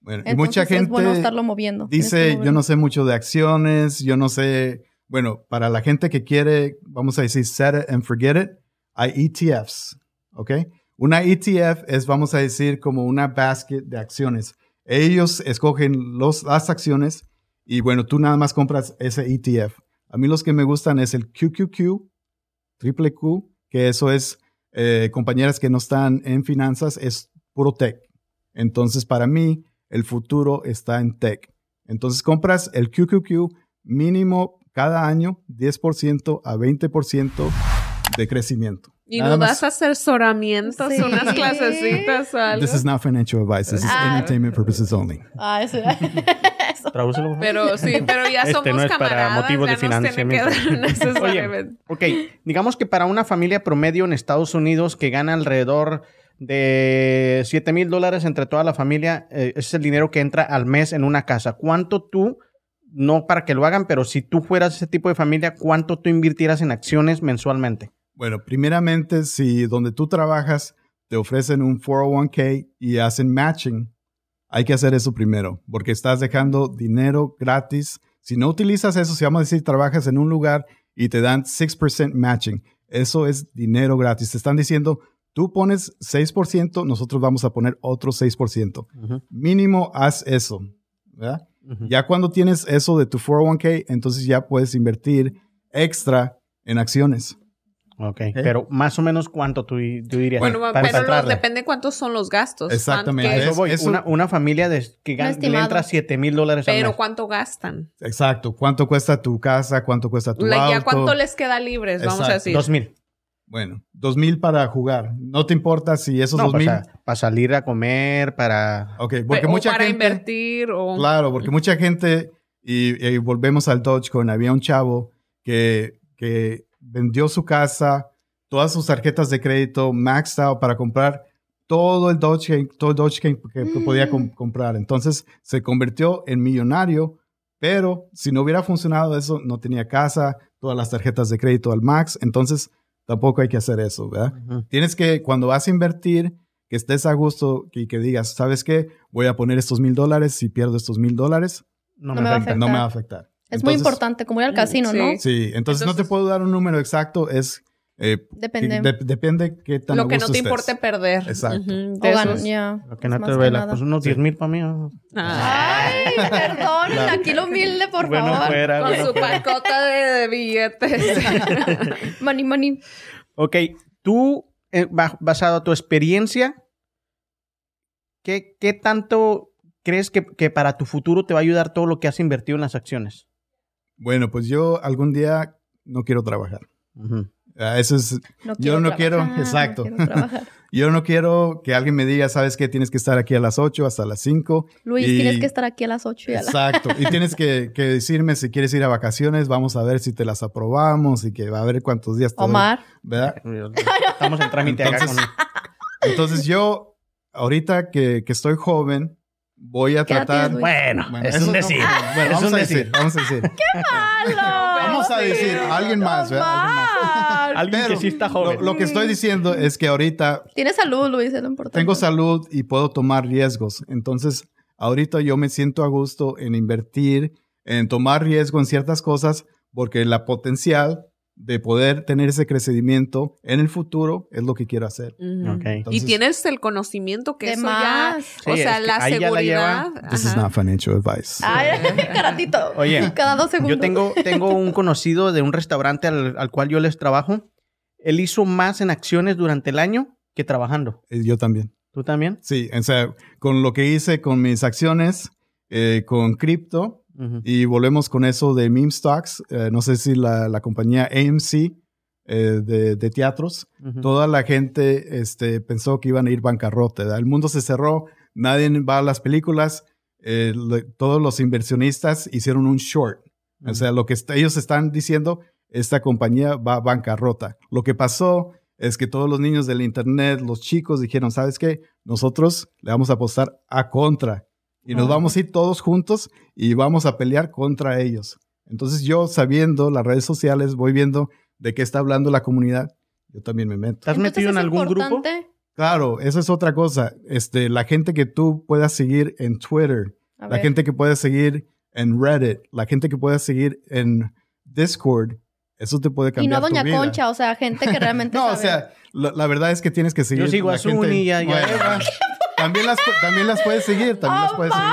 Bueno, y Entonces mucha gente es bueno estarlo moviendo. Dice, yo moverlo. no sé mucho de acciones, yo no sé, bueno, para la gente que quiere, vamos a decir, set it and forget it, hay ETFs, ¿ok? Una ETF es, vamos a decir, como una basket de acciones. Ellos escogen las acciones y bueno, tú nada más compras ese ETF. A mí los que me gustan es el QQQ, triple Q, que eso es eh, compañeras que no están en finanzas, es puro tech. Entonces, para mí, el futuro está en tech. Entonces, compras el QQQ mínimo cada año 10% a 20% de crecimiento. Y Nada nos más. das asesoramientos, Sí. unas clasecitas o algo. This is not financial advice. This is Ah. entertainment purposes only. Ah, eso. eso. *laughs* Tradúcelo. Pero sí, pero ya Este somos no es para camaradas, motivos ya de nos financiamiento. dar *laughs* necesariamente. Ok, digamos que para una familia promedio en Estados Unidos que gana alrededor de 7 mil dólares entre toda la familia, eh, ese es el dinero que entra al mes en una casa. ¿Cuánto tú, no para que lo hagan, pero si tú fueras ese tipo de familia, cuánto tú invirtieras en acciones mensualmente? Bueno, primeramente, si donde tú trabajas te ofrecen un 401k y hacen matching, hay que hacer eso primero, porque estás dejando dinero gratis. Si no utilizas eso, si vamos a decir, trabajas en un lugar y te dan 6% matching, eso es dinero gratis. Te están diciendo, tú pones 6%, nosotros vamos a poner otro 6%. Ujú, Mínimo, haz eso. ¿verdad? Ya cuando tienes eso de tu 401k, entonces ya puedes invertir extra en acciones. Ok, pero más o menos cuánto tú, tú dirías. Bueno, para pero los- depende cuántos son los gastos. Exactamente. A ¿Cuánto- eso Es- voy. eso- Una, una familia de, que gan- le entra 7 mil dólares al pero mes. cuánto gastan. Exacto. ¿Cuánto cuesta tu casa? ¿Cuánto cuesta tu La- auto? ya cuánto les queda libres, vamos a decir. Dos mil. Bueno, dos mil para jugar. No te importa si esos No, dos pues, mil. para salir a comer, para... Ok, porque o mucha para gente. invertir o Claro, porque mucha gente, y, y volvemos al Dogecoin, había un chavo que, que vendió su casa, todas sus tarjetas de crédito, maxed out para comprar todo el Dogecoin, todo el Dogecoin que, que podía com- comprar. Entonces se convirtió en millonario, pero si no hubiera funcionado eso, no tenía casa, todas las tarjetas de crédito al max, entonces tampoco hay que hacer eso, ¿verdad? Tienes que, cuando vas a invertir, que estés a gusto y que digas, ¿sabes qué? Voy a poner estos mil dólares, si pierdo estos mil dólares, No, No me me va a afecta. afectar. no me va a afectar. Es muy Entonces, importante, como ir al casino, ¿no? Sí. Sí, entonces, no te Entonces- puedo dar un número exacto, es... eh, Depende. de- depende qué tan lo que no te estés. importe perder. Exacto. Ujú, de O gan- esos. ya, Lo que no es te duela. Pues unos 10 mil para mí. Ay, *laughs* perdón, aquí lo humilde, por Bueno, favor. fuera, con bueno, su fuera. pacota de billetes. *laughs* Money, money. Ok, tú, eh, ba- basado a tu experiencia, ¿qué, qué tanto crees que, que para tu futuro te va a ayudar todo lo que has invertido en las acciones? Bueno, pues yo algún día no quiero trabajar. Ah, Eso es, No Yo no quiero- trabajar, no exacto. quiero trabajar. *laughs* yo no quiero que alguien me diga, ¿sabes qué? Tienes que estar aquí a las 8 hasta las 5. Luis, Y- tienes que estar aquí a las 8 y a las... Exacto. Y tienes que, que decirme si quieres ir a vacaciones, vamos a ver si te las aprobamos y que va a ver cuántos días te doy, Omar. ¿Verdad? *laughs* Estamos en trámite acá Entonces- con... Entonces yo, ahorita que, que estoy joven, voy a ¿Qué tratar... Bueno, Bueno, es un no- decir. bueno, es vamos un a decir. decir, vamos a decir. Vamos a decir, alguien más, ¿verdad? Alguien más. Alguien Pero que sí está Lo, joven. lo que estoy diciendo es que ahorita Tienes salud, Luis, es lo importante. tengo salud y puedo tomar riesgos. Entonces, ahorita yo me siento a gusto en invertir, en tomar riesgo en ciertas cosas, porque la potencial de poder tener ese crecimiento en el futuro es lo que quiero hacer. Ujú. Ok. y Entonces- tienes el conocimiento que eso más. ya, o Sí, sea, es que la la seguridad. lleva. This is not financial advice. Ay, *laughs* caratito. Oye, *laughs* Cada dos segundos. Yo tengo, tengo *laughs* un conocido de un restaurante al, al cual yo les trabajo. Él hizo más en acciones durante el año que trabajando. Eh, Yo también. ¿Tú también? Sí, o sea, con lo que hice con mis acciones, eh, con cripto, Y volvemos con eso de meme stocks. eh, no sé si la, la compañía AMC eh, de, de teatros, Ujú. toda la gente este, pensó que iban a ir bancarrota. ¿verdad? El mundo se cerró, nadie va a las películas, eh, le- todos los inversionistas hicieron un short. O sea, lo que est- ellos están diciendo, esta compañía va a bancarrota. Lo que pasó es que todos los niños del internet, los chicos dijeron, ¿sabes qué? Nosotros le vamos a apostar a contra y nos vamos a ir todos juntos y vamos a pelear contra ellos. Entonces yo sabiendo las redes sociales, voy viendo de qué está hablando la comunidad, yo también me meto. ¿Estás metido en algún grupo? Claro, esa es otra cosa. Este, la gente que tú puedas seguir en Twitter, A la ver. gente que puedes seguir en Reddit, la gente que puedes seguir en Discord, eso te puede Y cambiar no Doña tu vida. Concha, o sea, gente que realmente *laughs* No, sabe. o sea, la, la verdad es que tienes que seguir. Yo sigo a Zuni y a- y a Bueno, Eva. *laughs* también las, también las puedes seguir, también las puedes seguir.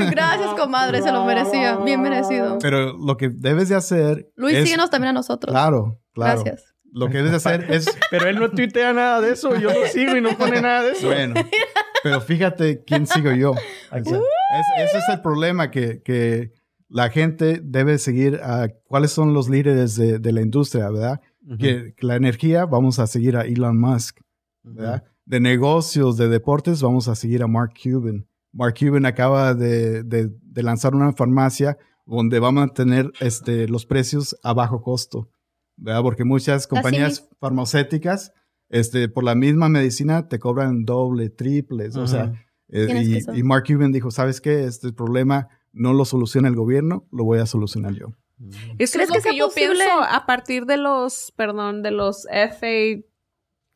Uy, Gracias, *laughs* comadre, se lo merecía. Bien merecido. Pero lo que debes de hacer Luis, es- síguenos también a nosotros. Claro, claro. Gracias. Lo que debes de hacer es *laughs* Pero él no tuitea nada de eso. Yo lo sigo y no pone nada de eso. Bueno, pero fíjate quién sigo yo. O sea, es- ese es el problema, que, que la gente debe seguir a cuáles son los líderes de, de la industria, ¿verdad? Que la energía vamos a seguir a Elon Musk, ¿verdad? De negocios, de deportes, vamos a seguir a Mark Cuban. Mark Cuban acaba de, de- de lanzar una farmacia donde va a mantener este, los precios a bajo costo, ¿verdad? Porque muchas compañías farmacéuticas, este, por la misma medicina, te cobran doble, triples, o sea, eh, y, Mark Cuban dijo, ¿sabes qué? Este problema no lo soluciona el gobierno, lo voy a solucionar yo. Eso ¿Crees es lo que que, sea yo posible? pienso a partir de los, perdón, de los FA,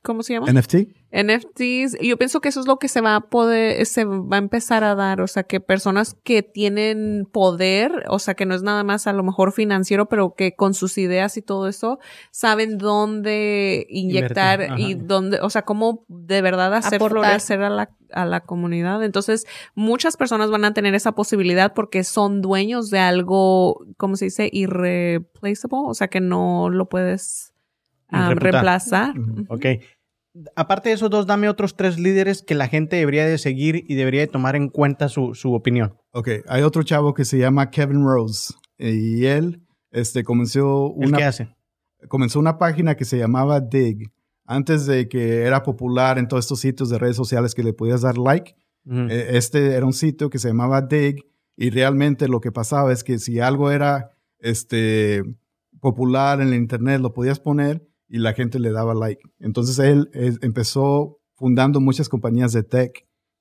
¿cómo se llama? NFT. NFTs, yo pienso que eso es lo que se va a poder, se va a empezar a dar, o sea, que personas que tienen poder, o sea, que no es nada más a lo mejor financiero, pero que con sus ideas y todo eso, saben dónde inyectar y dónde, o sea, cómo de verdad hacer Aportar. florecer a la, a la comunidad. Entonces, muchas personas van a tener esa posibilidad porque son dueños de algo, ¿cómo se dice? Irreplaceable, o sea, que no lo puedes reemplazar. Ok. Aparte de esos dos, dame otros tres líderes que la gente debería de seguir y debería de tomar en cuenta su, su opinión. Ok, hay otro chavo que se llama Kevin Rose y él este, comenzó ¿El una, qué hace? comenzó una página que se llamaba Dig. Antes de que era popular en todos estos sitios de redes sociales que le podías dar like, eh, este era un sitio que se llamaba Dig y realmente lo que pasaba es que si algo era este, popular en el internet lo podías poner y la gente le daba like. Entonces él empezó fundando muchas compañías de tech.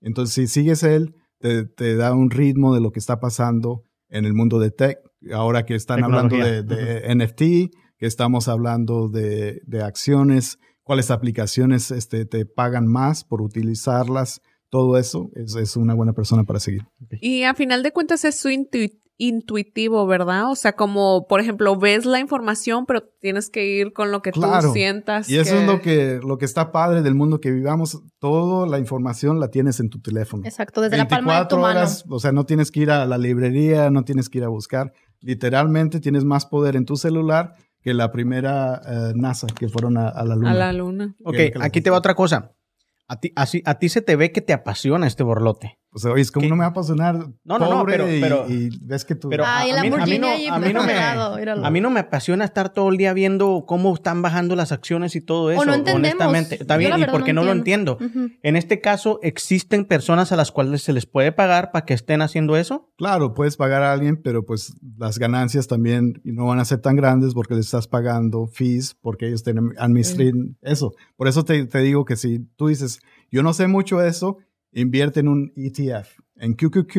Entonces si sigues él, te, te da un ritmo de lo que está pasando en el mundo de tech. Ahora que están hablando de, NFT, que estamos hablando de, de acciones, cuáles aplicaciones este, te pagan más por utilizarlas, todo eso es, es una buena persona para seguir. Y a final de cuentas es su intu- intuitivo, ¿verdad? O sea, como por ejemplo, ves la información, pero tienes que ir con lo que Claro. tú sientas. Y eso es lo que, lo que está padre del mundo que vivamos. Toda la información la tienes en tu teléfono. Exacto, desde la palma de tu 24 mano. horas, o sea, no tienes que ir a la librería, no tienes que ir a buscar. Literalmente tienes más poder en tu celular que la primera eh, NASA que fueron a, a la luna. A la luna. Ok, aquí te va otra cosa. A ti, así, a ti se te ve que te apasiona este borlote. O sea, oye, es como ¿Qué? no me va a apasionar No, no, no, pobre pero- y, pero- y ves que tú... pero- Ay, a mí- a mí Lamborghini no- ahí a mí no me-. A mí no me apasiona estar todo el día viendo cómo están bajando las acciones y todo eso. no entendemos. honestamente. Está bien, y porque no no, lo entiendo. Ujú. En este caso, ¿existen personas a las cuales se les puede pagar para que estén haciendo eso? Claro, puedes pagar a alguien, pero pues las ganancias también no van a ser tan grandes porque le estás pagando fees, porque ellos tienen administran eso. Por eso te, te digo que si tú dices, yo no sé mucho de eso, invierte en un ETF, en QQQ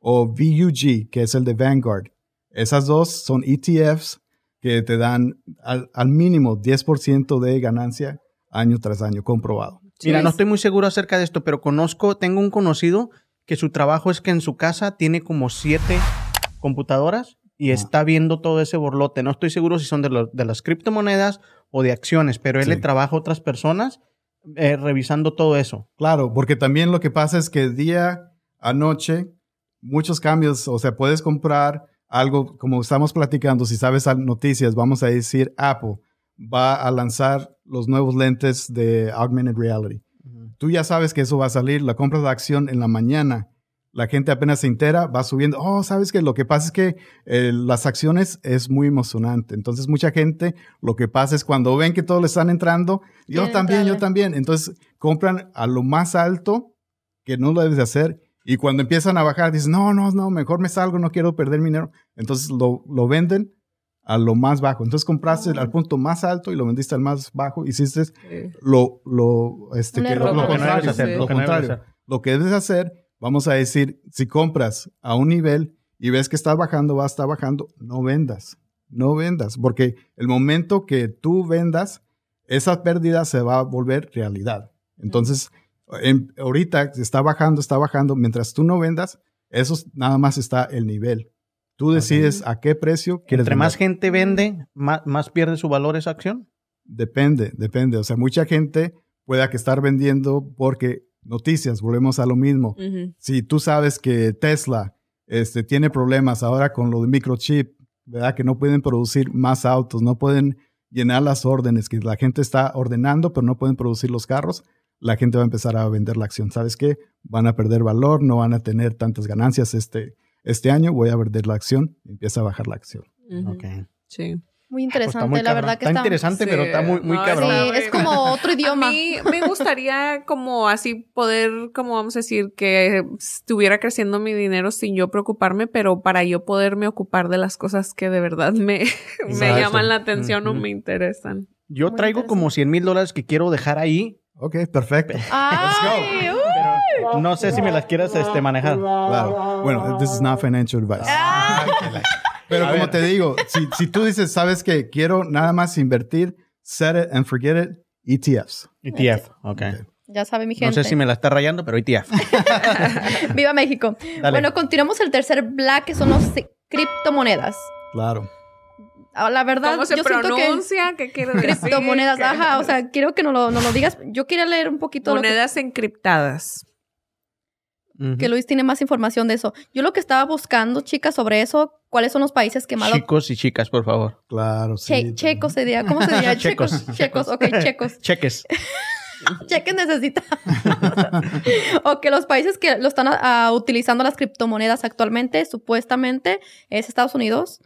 o VUG, que es el de Vanguard. Esas dos son ETFs que te dan al, al mínimo 10% de ganancia año tras año, comprobado. Mira, no estoy muy seguro acerca de esto, pero conozco, tengo un conocido que su trabajo es que en su casa tiene como siete computadoras y Ah. está viendo todo ese borlote. No estoy seguro si son de, las criptomonedas o de acciones, pero él Sí. le trabaja a otras personas eh, revisando todo eso. Claro, porque también lo que pasa es que día a noche, muchos cambios, o sea, puedes comprar algo, como estamos platicando, si sabes noticias, vamos a decir, Apple va a lanzar los nuevos lentes de augmented reality. Tú ya sabes que eso va a salir, la compras de acción en la mañana, la gente apenas se entera, va subiendo, oh, sabes que lo que pasa es que eh, las acciones es muy emocionante. Entonces mucha gente, lo que pasa es cuando ven que todos le están entrando, yo Quieren también, yo también. Entonces compran a lo más alto que no lo debes de hacer. Y cuando empiezan a bajar, dicen, no, no, no, mejor me salgo, no quiero perder mi dinero. Entonces lo, lo venden a lo más bajo. Entonces compraste Oh. al punto más alto y lo vendiste al más bajo. Hiciste Sí. lo, lo, este, que, lo, contrario. hacer, lo contrario. hacer. Lo que debes hacer, vamos a decir, si compras a un nivel y ves que está bajando, va a estar bajando, no vendas. No vendas, porque el momento que tú vendas, esa pérdida se va a volver realidad. Entonces, en- ahorita está bajando, está bajando. Mientras tú no vendas, eso es- nada más está el nivel. Tú decides a qué precio quieres Entre más gente vende, más, más pierde su valor esa acción. Depende, depende. O sea, mucha gente pueda que estar vendiendo porque noticias, volvemos a lo mismo. Si tú sabes que Tesla este, tiene problemas ahora con lo de microchip, ¿verdad? Que no pueden producir más autos, no pueden llenar las órdenes, que la gente está ordenando, pero no pueden producir los carros, la gente va a empezar a vender la acción. ¿Sabes qué? Van a perder valor, no van a tener tantas ganancias este, este año, voy a vender la acción, empieza a bajar la acción. Ujú. Ok. Sí. Muy Pues interesante, está muy la cabrón. verdad que está, está. interesante, Sí. pero está muy, muy No, cabrón. Sí, es como otro idioma. A mí me gustaría como así poder, como vamos a decir, que estuviera creciendo mi dinero sin yo preocuparme, pero para yo poderme ocupar de las cosas que de verdad me, *laughs* me llaman la atención o Ujú. me interesan. Yo Muy traigo como 100 mil dólares que quiero dejar ahí. Ok, perfecto. Ay, uh, pero No sé si me las quieras este, manejar. Claro. Bueno, this is not financial advice. Ah. Pero A como ver. te digo, si, si tú dices, sabes que quiero nada más invertir, set it and forget it, ETFs. ETF. Ok. ya sabe mi No gente. sé si me la está rayando, pero ETF. *laughs* Viva México. Dale. Bueno, continuamos el tercer black, que son los criptomonedas. Claro. Ah, La verdad, ¿Cómo se yo siento que pronuncia? ¿Qué quiere decir? criptomonedas, ¿Qué- ajá, o sea, quiero que nos lo, nos lo digas. Yo quería leer un poquito lo que, Monedas encriptadas. Que Luis tiene más información de eso. Yo lo que estaba buscando, chicas, sobre eso, ¿Cuáles son los países que más lo- Chicos y chicas, por favor. Claro, sí. Che- también. checos se diría, ¿cómo se diría? *laughs* Checos. checos, checos, ok, checos. *laughs* Cheques. *laughs* Cheques necesita. o que los países que lo están ah, utilizando las criptomonedas actualmente, supuestamente, es Estados Unidos,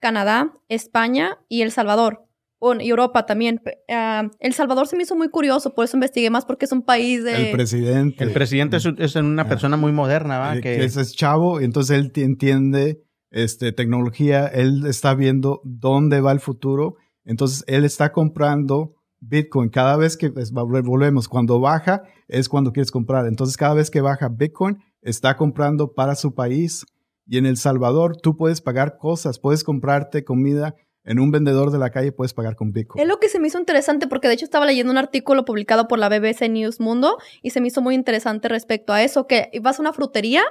Canadá, España y El Salvador. Bueno, y Europa también. Ah, El Salvador se me hizo muy curioso, por eso investigué más, porque es un país de... El presidente. El presidente es, es una Ah. persona muy moderna, ¿va? eh, Que, ese es chavo, y entonces él entiende este, tecnología, él está viendo dónde va el futuro, entonces él está comprando Bitcoin. Cada vez que pues, volvemos, cuando baja es cuando quieres comprar. Entonces cada vez que baja Bitcoin, está comprando para su país. Y en El Salvador tú puedes pagar cosas, puedes comprarte comida en un vendedor de la calle, puedes pagar con Bitcoin. Es lo que se me hizo interesante porque de hecho estaba leyendo un artículo publicado por la BBC News Mundo y se me hizo muy interesante respecto a eso, que vas a una frutería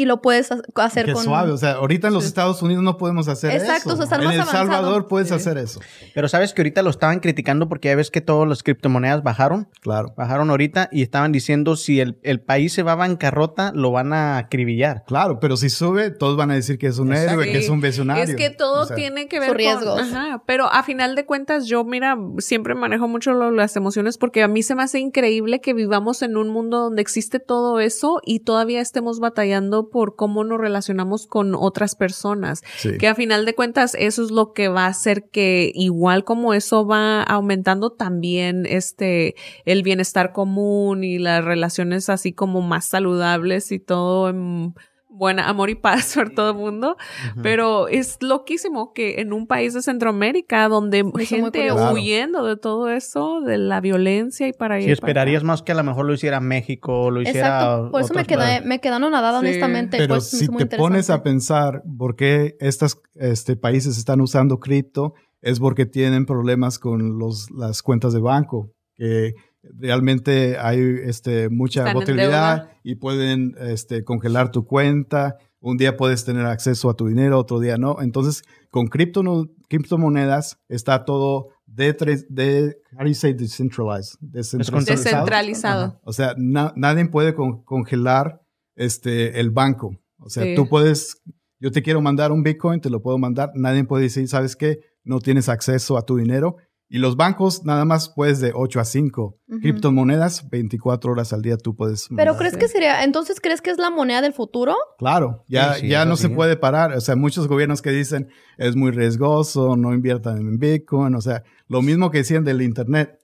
y lo puedes ha- hacer Qué con... suave. O sea, ahorita en los Sí. Estados Unidos no podemos hacer Exacto, eso. o sea, estar en más El avanzado. Salvador puedes Sí. hacer eso. Pero sabes que ahorita lo estaban criticando porque ya ves que todas las criptomonedas bajaron. Claro. Bajaron ahorita y estaban diciendo si el, el país se va a bancarrota, lo van a acribillar. Claro, pero si sube, todos van a decir que es un Exacto. héroe, que es un visionario. Es que todo O sea, tiene que ver riesgos. con... Ajá, pero a final de cuentas yo, mira, siempre manejo mucho lo- las emociones porque a mí se me hace increíble que vivamos en un mundo donde existe todo eso y todavía estemos batallando por cómo nos relacionamos con otras personas. sí. Que a final de cuentas eso es lo que va a hacer que igual como eso va aumentando también este el bienestar común y las relaciones así como más saludables y todo en buena amor y paz *laughs* por todo el mundo. Pero es loquísimo que en un país de Centroamérica donde muy gente huyendo de todo eso, de la violencia y para ir Si para esperarías más que a lo mejor lo hiciera México, lo hiciera. Exacto, por eso me quedé, me quedé anonadada Sí. honestamente. Pero pues, si te pones a interesante. pensar por qué estos este, países están usando cripto, es porque tienen problemas con los, las cuentas de banco, que realmente hay este, mucha Están volatilidad y pueden este, congelar tu cuenta. Un día puedes tener acceso a tu dinero, otro día no. Entonces, con cripto, criptomonedas está todo de, de how do you say decentralized? Descentralizado. Descentralizado. O sea, na- nadie puede con- congelar este, el banco. O sea, Sí. tú puedes, yo te quiero mandar un Bitcoin, te lo puedo mandar. Nadie puede decir, ¿sabes qué? No tienes acceso a tu dinero. Y los bancos nada más puedes de 8 a 5. Ujú. Criptomonedas, 24 horas al día tú puedes. Pero mandar. crees que sería, entonces crees que es la moneda del futuro? Claro, ya, Sí, sí, ya no sí. se puede parar. O sea, muchos gobiernos que dicen es muy riesgoso, no inviertan en Bitcoin. O sea, lo mismo que decían del Internet.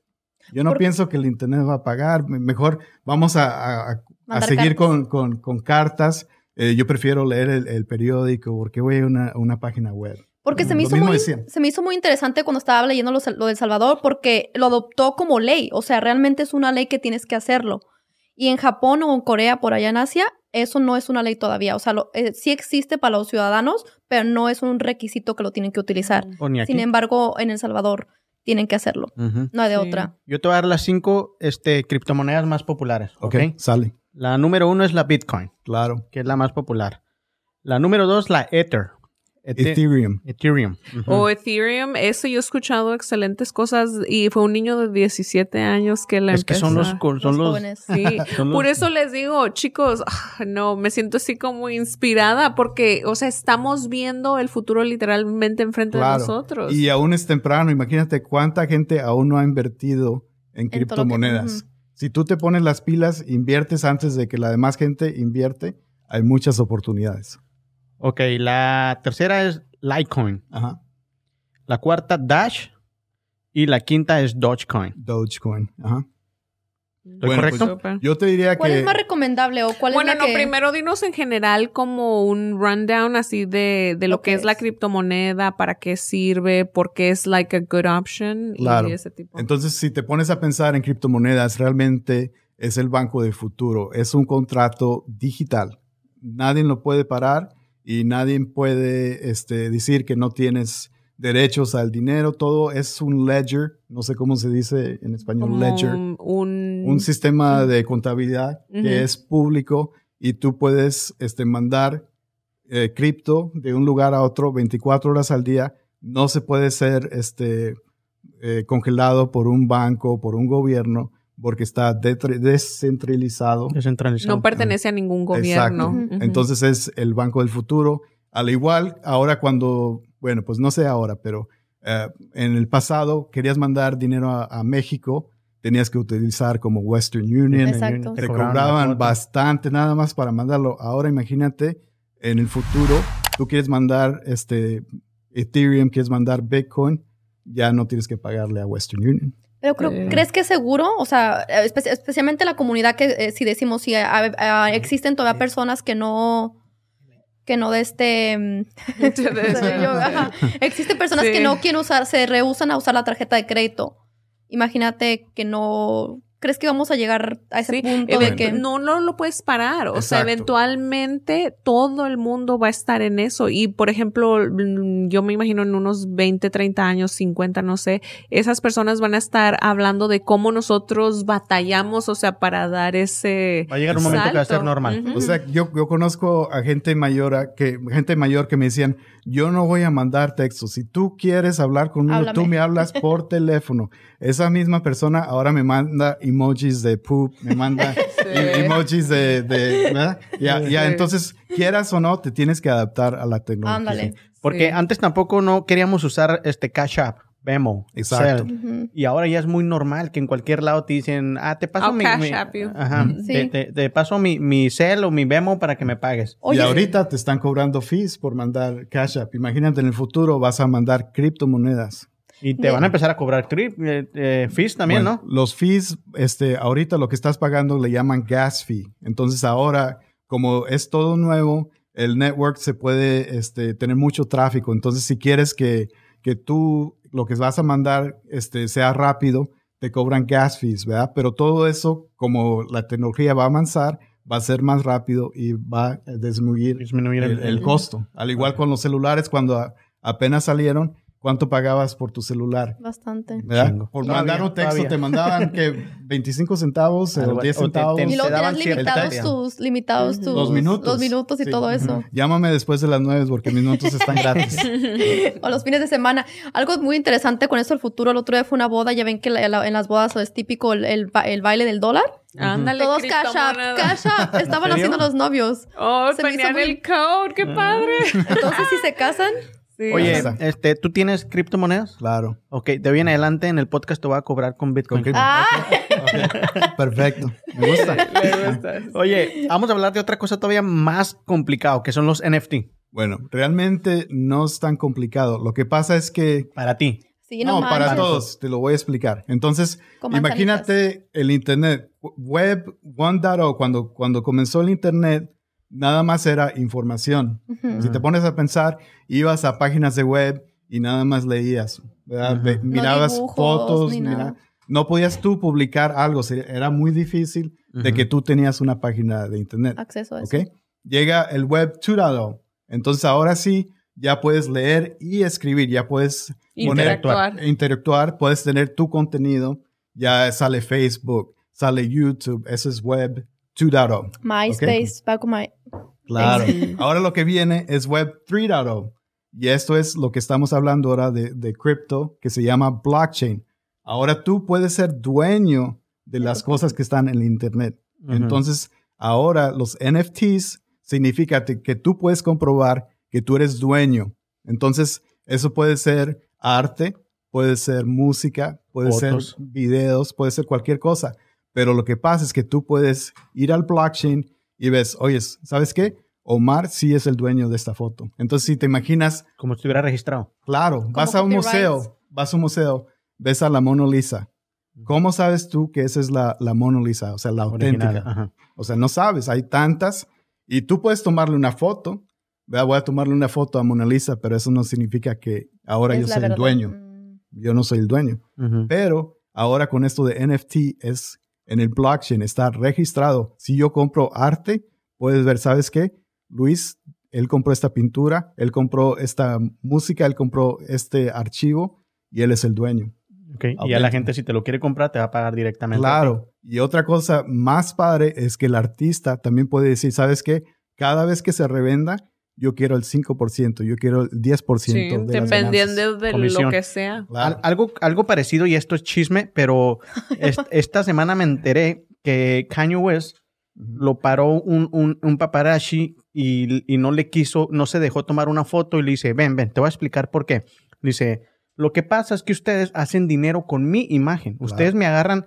Yo no pienso que el Internet va a pagar. Me- Mejor vamos a, a- seguir cartas. con, con- con cartas. Eh, yo prefiero leer el, el periódico porque voy a una, una página web. Porque se Lo me, hizo muy, se me hizo muy interesante cuando estaba leyendo lo, lo del Salvador porque lo adoptó como ley. O sea, realmente es una ley que tienes que hacerlo. Y en Japón o en Corea, por allá en Asia, eso no es una ley todavía. O sea, lo- eh, sí existe para los ciudadanos, pero no es un requisito que lo tienen que utilizar. Aquí. Sin embargo, en El Salvador tienen que hacerlo. No hay de Sí. otra. Yo te voy a dar las cinco este, criptomonedas más populares. Ok, ¿ok? sale. La número uno es la Bitcoin, Claro. que es la más popular. La número dos, la Ether. Ete- Ethereum. Ethereum. Ujú. O Ethereum, eso yo he escuchado excelentes cosas y fue un niño de 17 años que la es que son los, son Los. Sí, *laughs* son por los- eso les digo, chicos, ah, no, me siento así como inspirada porque, o sea, estamos viendo el futuro literalmente enfrente de Claro. nosotros. Y aún es temprano. Imagínate cuánta gente aún no ha invertido en que- criptomonedas. Si tú te pones las pilas, inviertes antes de que la demás gente invierte, hay muchas oportunidades. Ok, la tercera es Litecoin. Ajá. La cuarta, Dash. Y la quinta es Dogecoin. Dogecoin. Ajá. ¿Estoy Bueno, correcto? Yo te diría ¿Cuál que es más recomendable o cuál Bueno, es la no, que... primero dinos en general como un rundown así de, de lo Lo que que es la criptomoneda, para qué sirve, por qué es like a good option Claro. y ese tipo. entonces si te pones a pensar en criptomonedas, realmente es el banco del futuro. Es un contrato digital. Nadie lo puede parar y nadie puede este, decir que no tienes derechos al dinero. Todo es un ledger. No sé cómo se dice en español, como ledger. un, un sistema de contabilidad que es público y tú puedes este, mandar eh, cripto de un lugar a otro 24 horas al día. No se puede ser este, eh, congelado por un banco, por un gobierno, porque está descentralizado. Descentralizado. no pertenece a ningún gobierno. Exacto. Entonces es el banco del futuro. Al igual, ahora cuando, bueno, pues no sé ahora, pero eh, en el pasado querías mandar dinero a, a México, tenías que utilizar como Western Union. Exacto. Te cobraban bastante nada más para mandarlo. Ahora imagínate, en el futuro, tú quieres mandar este Ethereum, quieres mandar Bitcoin, ya no tienes que pagarle a Western Union. Pero creo- Sí. ¿crees que es seguro? O sea, espe- especialmente la comunidad que eh, si decimos si ah, ah, existen todavía personas que no que no de este mm, *laughs* *laughs* yo, ajá. existen personas Sí. que no quieren usar se rehusan a usar la tarjeta de crédito. Imagínate que no ¿Crees que vamos a llegar a ese Sí, punto de que no, no lo puedes parar. O sea, Exacto. eventualmente todo el mundo va a estar en eso. Y, por ejemplo, mm, yo me imagino en unos 20, 30 años, 50, no sé, esas personas van a estar hablando de cómo nosotros batallamos, o sea, para dar ese... Va a llegar un momento que va a ser salto. normal. Ujú. O sea, yo, yo conozco a gente mayor a- que gente mayor que me decían, yo no voy a mandar textos. Si tú quieres hablar conmigo, Háblame. tú me hablas por teléfono. Esa misma persona ahora me manda emojis de poop, me manda *laughs* e- emojis de, de- ¿verdad? Ya, entonces, quieras o no, te tienes que adaptar a la tecnología. ándale. Porque Sí. antes tampoco no queríamos usar este Cash App, Venmo, Exacto. Y ahora ya es muy normal que en cualquier lado te dicen, ah, te paso I'll mi, cash mi- app you. ajá, Sí. te, te- te paso mi, mi cel o mi Venmo para que me pagues. Oye, y ahorita te están cobrando fees por mandar Cash App. Imagínate, en el futuro vas a mandar criptomonedas. Y te van a empezar a cobrar trip, eh, eh, fees también, Bueno, ¿no? Los fees, este, ahorita lo que estás pagando le llaman gas fee. Entonces ahora, como es todo nuevo, el network se puede este, tener mucho tráfico. Entonces, si quieres que, que tú lo que vas a mandar este, sea rápido, te cobran gas fees, ¿verdad? Pero todo eso, como la tecnología va a avanzar, va a ser más rápido y va a disminuir Disminuir el, el costo. Al igual con los celulares, cuando a- apenas salieron, ¿cuánto pagabas por tu celular? bastante. ¿verdad? Chingo. Por Todavía, mandar un texto todavía. te mandaban que *laughs* 25 centavos Algo- o 10 o te- centavos. Y luego tenías limitados tus, limitados tus Los minutos. los minutos y Sí. todo eso. Llámame después de las 9 porque mis minutos están gratis. *laughs* o los fines de semana. Algo muy interesante con esto del futuro. El otro día fue una boda. Ya ven que la- la- en las bodas es típico el, el ba- el baile del dólar. Ándale, Todos cash up, cash up. Estaban haciendo los novios. Oh, Se me hizo muy- el code, qué padre. Entonces, si se casan, Sí. Oye, Exacto. este, ¿tú tienes criptomonedas? Claro. Ok, de hoy en adelante en el podcast te voy a cobrar con Bitcoin. Con ah, Perfecto. Me gusta. *laughs* Le gusta. Oye, vamos a hablar de otra cosa todavía más complicado, que son los NFT. Bueno, realmente no es tan complicado. Lo que pasa es que Para ti. sí, no, no, para todos, te lo voy a explicar. Entonces, imagínate el Internet, Web 1.0, cuando, cuando comenzó el Internet, nada más era información. Si te pones a pensar, ibas a páginas de web y nada más leías, mirabas dibujos, fotos, ni mira- nada. no podías tú publicar algo, era muy difícil de que tú tenías una página de Internet. Acceso a eso. ¿ok? Llega el web 2.0. Entonces ahora sí, ya puedes leer y escribir, ya puedes poner- Interactuar. interactuar, puedes tener tu contenido, ya sale Facebook, sale YouTube, eso es web 2.0. MySpace, Paco My. Claro. Ahora lo que viene es web 3.0. Y esto es lo que estamos hablando ahora de, de cripto, que se llama blockchain. Ahora tú puedes ser dueño de las cosas que están en el Internet. Entonces, ahora los NFTs significa que tú puedes comprobar que tú eres dueño. Entonces, eso puede ser arte, puede ser música, puede Fotos. ser videos, puede ser cualquier cosa. Pero lo que pasa es que tú puedes ir al blockchain y ves, oye, ¿sabes qué? Omar sí es el dueño de esta foto. Entonces, si te imaginas, Como si estuviera registrado. claro, vas a un museo, vas a un museo, ves a la Mona Lisa. ¿Cómo sabes tú que esa es la, la Mona Lisa? O sea, la auténtica. O sea, no sabes, hay tantas. Y tú puedes tomarle una foto. ¿verdad? Voy a tomarle una foto a Mona Lisa, pero eso no significa que ahora Es yo soy el dueño. Mm. Yo no soy el dueño. Pero ahora con esto de NFT es en el blockchain, está registrado. Si yo compro arte, puedes ver, ¿sabes qué? Luis, él compró esta pintura, él compró esta música, él compró este archivo y él es el dueño. Ok, Y a la gente, si te lo quiere comprar, te va a pagar directamente. Claro. Y otra cosa más padre es que el artista también puede decir, ¿sabes qué? Cada vez que se revenda, yo quiero el 5%, yo quiero el 10% Sí, de las dependiendo de Comisión. lo que sea. Claro. Al- algo, algo parecido, y esto es chisme, pero *laughs* es- esta semana me enteré que Kanye West lo paró un, un, un paparazzi y, y no le quiso, no se dejó tomar una foto y le dice, ven, ven, te voy a explicar por qué. Dice, lo que pasa es que ustedes hacen dinero con mi imagen. Ustedes me agarran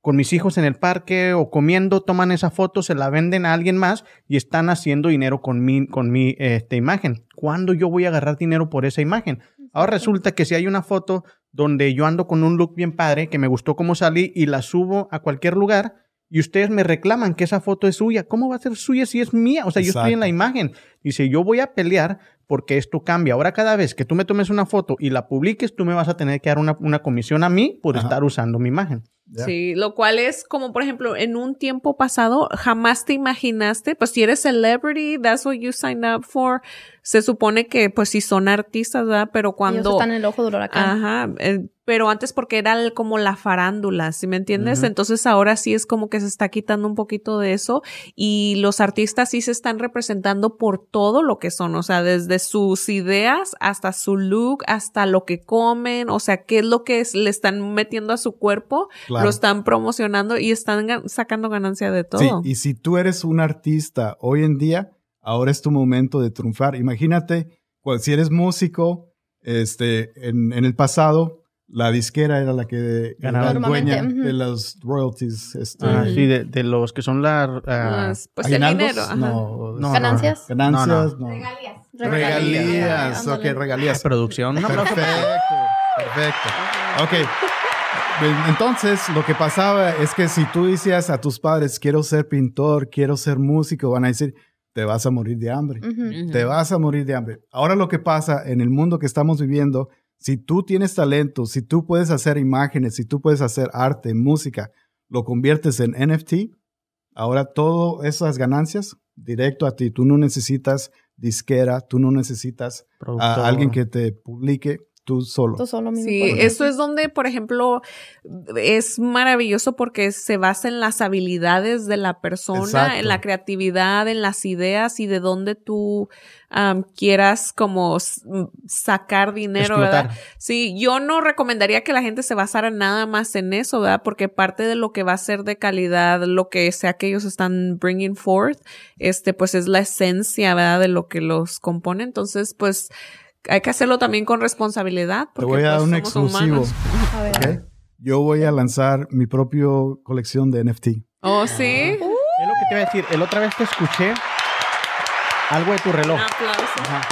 con mis hijos en el parque o comiendo, toman esa foto, se la venden a alguien más y están haciendo dinero con mi, con mi este, imagen. ¿Cuándo yo voy a agarrar dinero por esa imagen? Ahora resulta que si hay una foto donde yo ando con un look bien padre, que me gustó cómo salí y la subo a cualquier lugar y ustedes me reclaman que esa foto es suya, ¿cómo va a ser suya si es mía? O sea, yo estoy en la imagen. Dice, yo voy a pelear porque esto cambia. Ahora cada vez que tú me tomes una foto y la publiques, tú me vas a tener que dar una, una comisión a mí por Ajá. estar usando mi imagen. Sí, lo cual es como, por ejemplo, en un tiempo pasado, jamás te imaginaste, pues si eres celebrity, that's what you signed up for. Se supone que, pues si son artistas, ¿verdad? Pero Ellos cuando... están en el ojo del huracán. Ajá, eh, pero antes porque era el- como la farándula, ¿sí me entiendes? Entonces ahora sí es como que se está quitando un poquito de eso y los artistas sí se están representando por todo lo que son, o sea, desde sus ideas hasta su look, hasta lo que comen, o sea, qué es lo que es- le están metiendo a su cuerpo, Claro. Lo están promocionando y están gan- sacando ganancia de todo. Sí, y si tú eres un artista hoy en día, ahora es tu momento de triunfar. Imagínate, cual- si eres músico, este, en, en el pasado, la disquera era la que Ganaba. era dueña de los royalties. Este, Ah, sí, de, de los que son las... ah, Las- pues el ¿aguinaldos? dinero. No, No, ¿Ganancias? Ganancias, no. Regalías. Regalías, ok, regalías. producción. Un aplauso. Perfecto, *laughs* perfecto. Ok. Bien, Entonces, lo que pasaba es que si tú decías a tus padres, quiero ser pintor, quiero ser músico, van a decir, te vas a morir de hambre. Te vas a morir de hambre. Ahora lo que pasa en el mundo que estamos viviendo, si tú tienes talento, si tú puedes hacer imágenes, si tú puedes hacer arte, música, lo conviertes en NFT, ahora todas esas ganancias directo a ti. Tú no necesitas disquera, tú no necesitas a alguien que te publique, tú solo. Tú solo mismo Sí, eso es donde, por ejemplo, es maravilloso porque se basa en las habilidades de la persona, Exacto. en la creatividad, en las ideas y de dónde tú am, quieras como sacar dinero, Explotar. ¿verdad? Sí, yo no recomendaría que la gente se basara nada más en eso, ¿verdad? Porque parte de lo que va a ser de calidad, lo que sea que ellos están bringing forth, este, pues es la esencia, ¿verdad? De lo que los compone. Entonces, pues, hay que hacerlo también con responsabilidad. Te Porque, voy a dar pues, un exclusivo. A ver. ¿ok? Yo voy a lanzar mi propia colección de NFT. Oh, sí. Es lo que te iba a decir. El otra vez te escuché algo de tu reloj. Un aplauso. Ajá.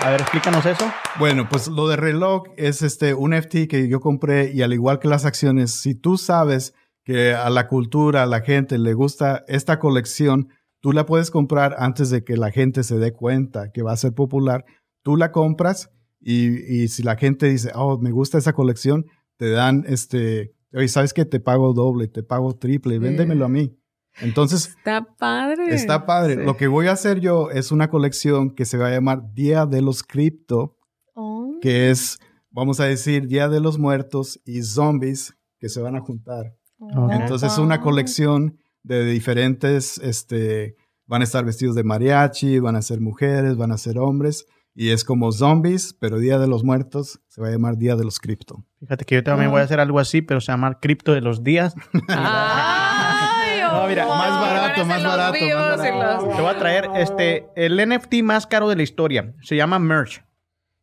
A ver, explícanos eso. Bueno, pues lo de reloj es este un FT que yo compré y al igual que las acciones, si tú sabes que a la cultura, a la gente le gusta esta colección, tú la puedes comprar antes de que la gente se dé cuenta que va a ser popular. Tú la compras y, y si la gente dice, oh, me gusta esa colección, te dan este, oye, ¿sabes que Te pago doble, te pago triple, véndemelo a mí. Entonces, Está padre. Está padre. Sí. Lo que voy a hacer yo es una colección que se va a llamar Día de los Cripto, Oh. que es, vamos a decir, Día de los Muertos y Zombies que se van a juntar. Oh, Entonces es una wow. colección de diferentes, este, van a estar vestidos de mariachi, van a ser mujeres, van a ser hombres. Y es como zombies, pero Día de los Muertos se va a llamar Día de los Cripto. Fíjate que yo también voy a hacer algo así, pero se llama cripto de los días. *laughs* Ay, No, mira, oh, más barato, más barato, más barato. los- Te voy a traer este el NFT más caro de la historia. Se llama Merch.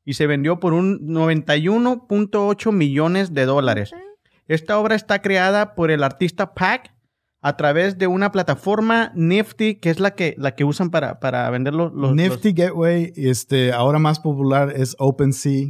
Y se vendió por un 91.8 millones de dólares. Esta obra está creada por el artista Pac a través de una plataforma Nifty, que es la que, la que usan para, para vender los, los- Nifty Gateway, este, ahora más popular es OpenSea.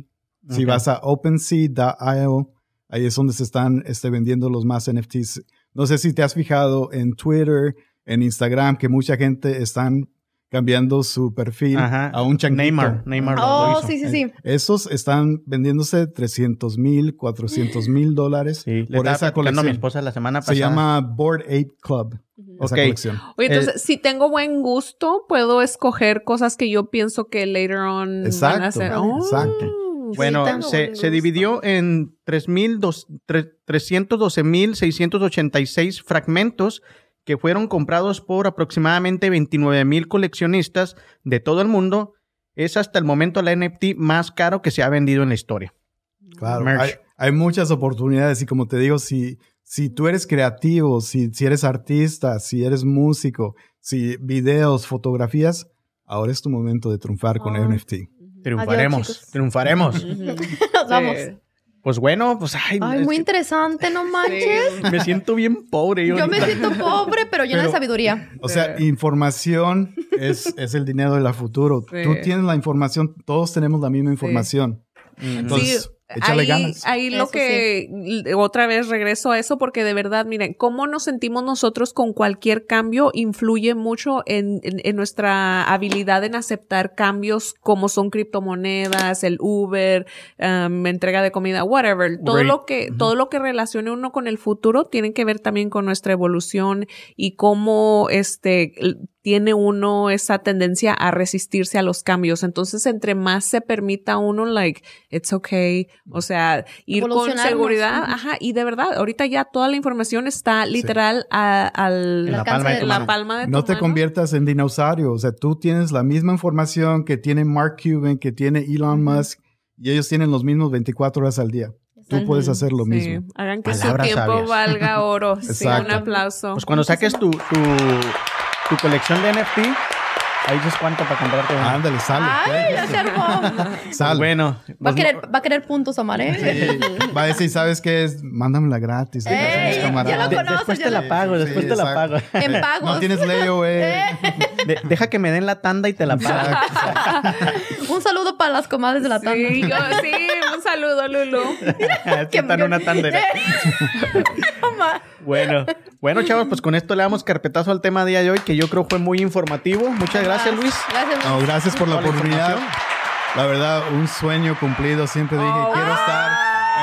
Si vas a OpenSea.io, ahí es donde se están este, vendiendo los más NFTs. No sé si te has fijado en Twitter, en Instagram, que mucha gente están cambiando su perfil Ajá. a un changuito. Neymar. Neymar Oh, hizo. sí, sí, sí. Esos están vendiéndose 300 mil, 400 mil dólares Sí, le por esa a mi colección. esposa la semana pasada. Se llama Board Ape Club, esa colección. Oye, El- entonces, si tengo buen gusto, puedo escoger cosas que yo pienso que later on van a Exacto, ser. Oh, exacto. Bueno, se, dividió en 3,000 dos- tre- 312.686 fragmentos que fueron comprados por aproximadamente 29,000 coleccionistas de todo el mundo. Es hasta el momento la NFT más caro que se ha vendido en la historia. Claro, hay, hay muchas oportunidades y como te digo, si Si tú eres creativo, si, si eres artista, si eres músico, si videos, fotografías, ahora es tu momento de triunfar con Ay. NFT. Triunfaremos, Adiós, triunfaremos. *laughs* Nos vamos. Pues bueno, pues ay, Ay, muy que interesante, no *laughs* manches. me siento bien pobre. Yo me siento pobre, pero llena de sabiduría. O sea, información es, es el dinero de la futuro. Sí. Tú tienes la información, todos tenemos la misma información. Entonces, Sí, échale ahí, ganas. ahí lo Eso que otra vez regreso a eso porque de verdad, miren, cómo nos sentimos nosotros con cualquier cambio influye mucho en, en- en nuestra habilidad en aceptar cambios como son criptomonedas, el Uber, um, entrega de comida, whatever. Todo lo que, todo lo que relacione uno con el futuro tiene que ver también con nuestra evolución y cómo este tiene uno esa tendencia a resistirse a los cambios. Entonces, entre más se permita uno, like, it's okay, o sea, ir con seguridad, ajá, y de verdad, ahorita ya toda la información está literal a, al, la palma de la palma de tu No te mano. conviertas en dinosaurio. O sea, tú tienes la misma información que tiene Mark Cuban, que tiene Elon Musk, y ellos tienen los mismos 24 horas al día. Tú puedes hacer lo Sí, mismo. hagan que Palabras su tiempo sabias. valga oro. sí, un aplauso. Pues cuando saques tu, tu, tu colección de NFT, ahí dices cuánto para comprarte uno. Ándale, sale. Ay, ya se armó. *laughs* Sale. Bueno, Va a pues, querer, va a querer puntos, Omar, ¿eh? Sí, Va a decir, ¿sabes qué es? Mándamela gratis. Ey, ya lo conoces, después ya te la pago, Sí, después te la pago. En *laughs* pagos. No tienes layaway. *laughs* De- deja que me den la tanda y te la pago. *laughs* Un saludo para las comadres de la tanda. Sí, yo, sí, un saludo, Lulu. Sí, está en una tanda. Omar. *laughs* Bueno, bueno, chavos, pues con esto le damos carpetazo al tema de día de hoy, que yo creo fue muy informativo. Muchas gracias, Luis. Gracias. No, gracias por la oportunidad. La verdad, un sueño cumplido. Siempre dije, quiero estar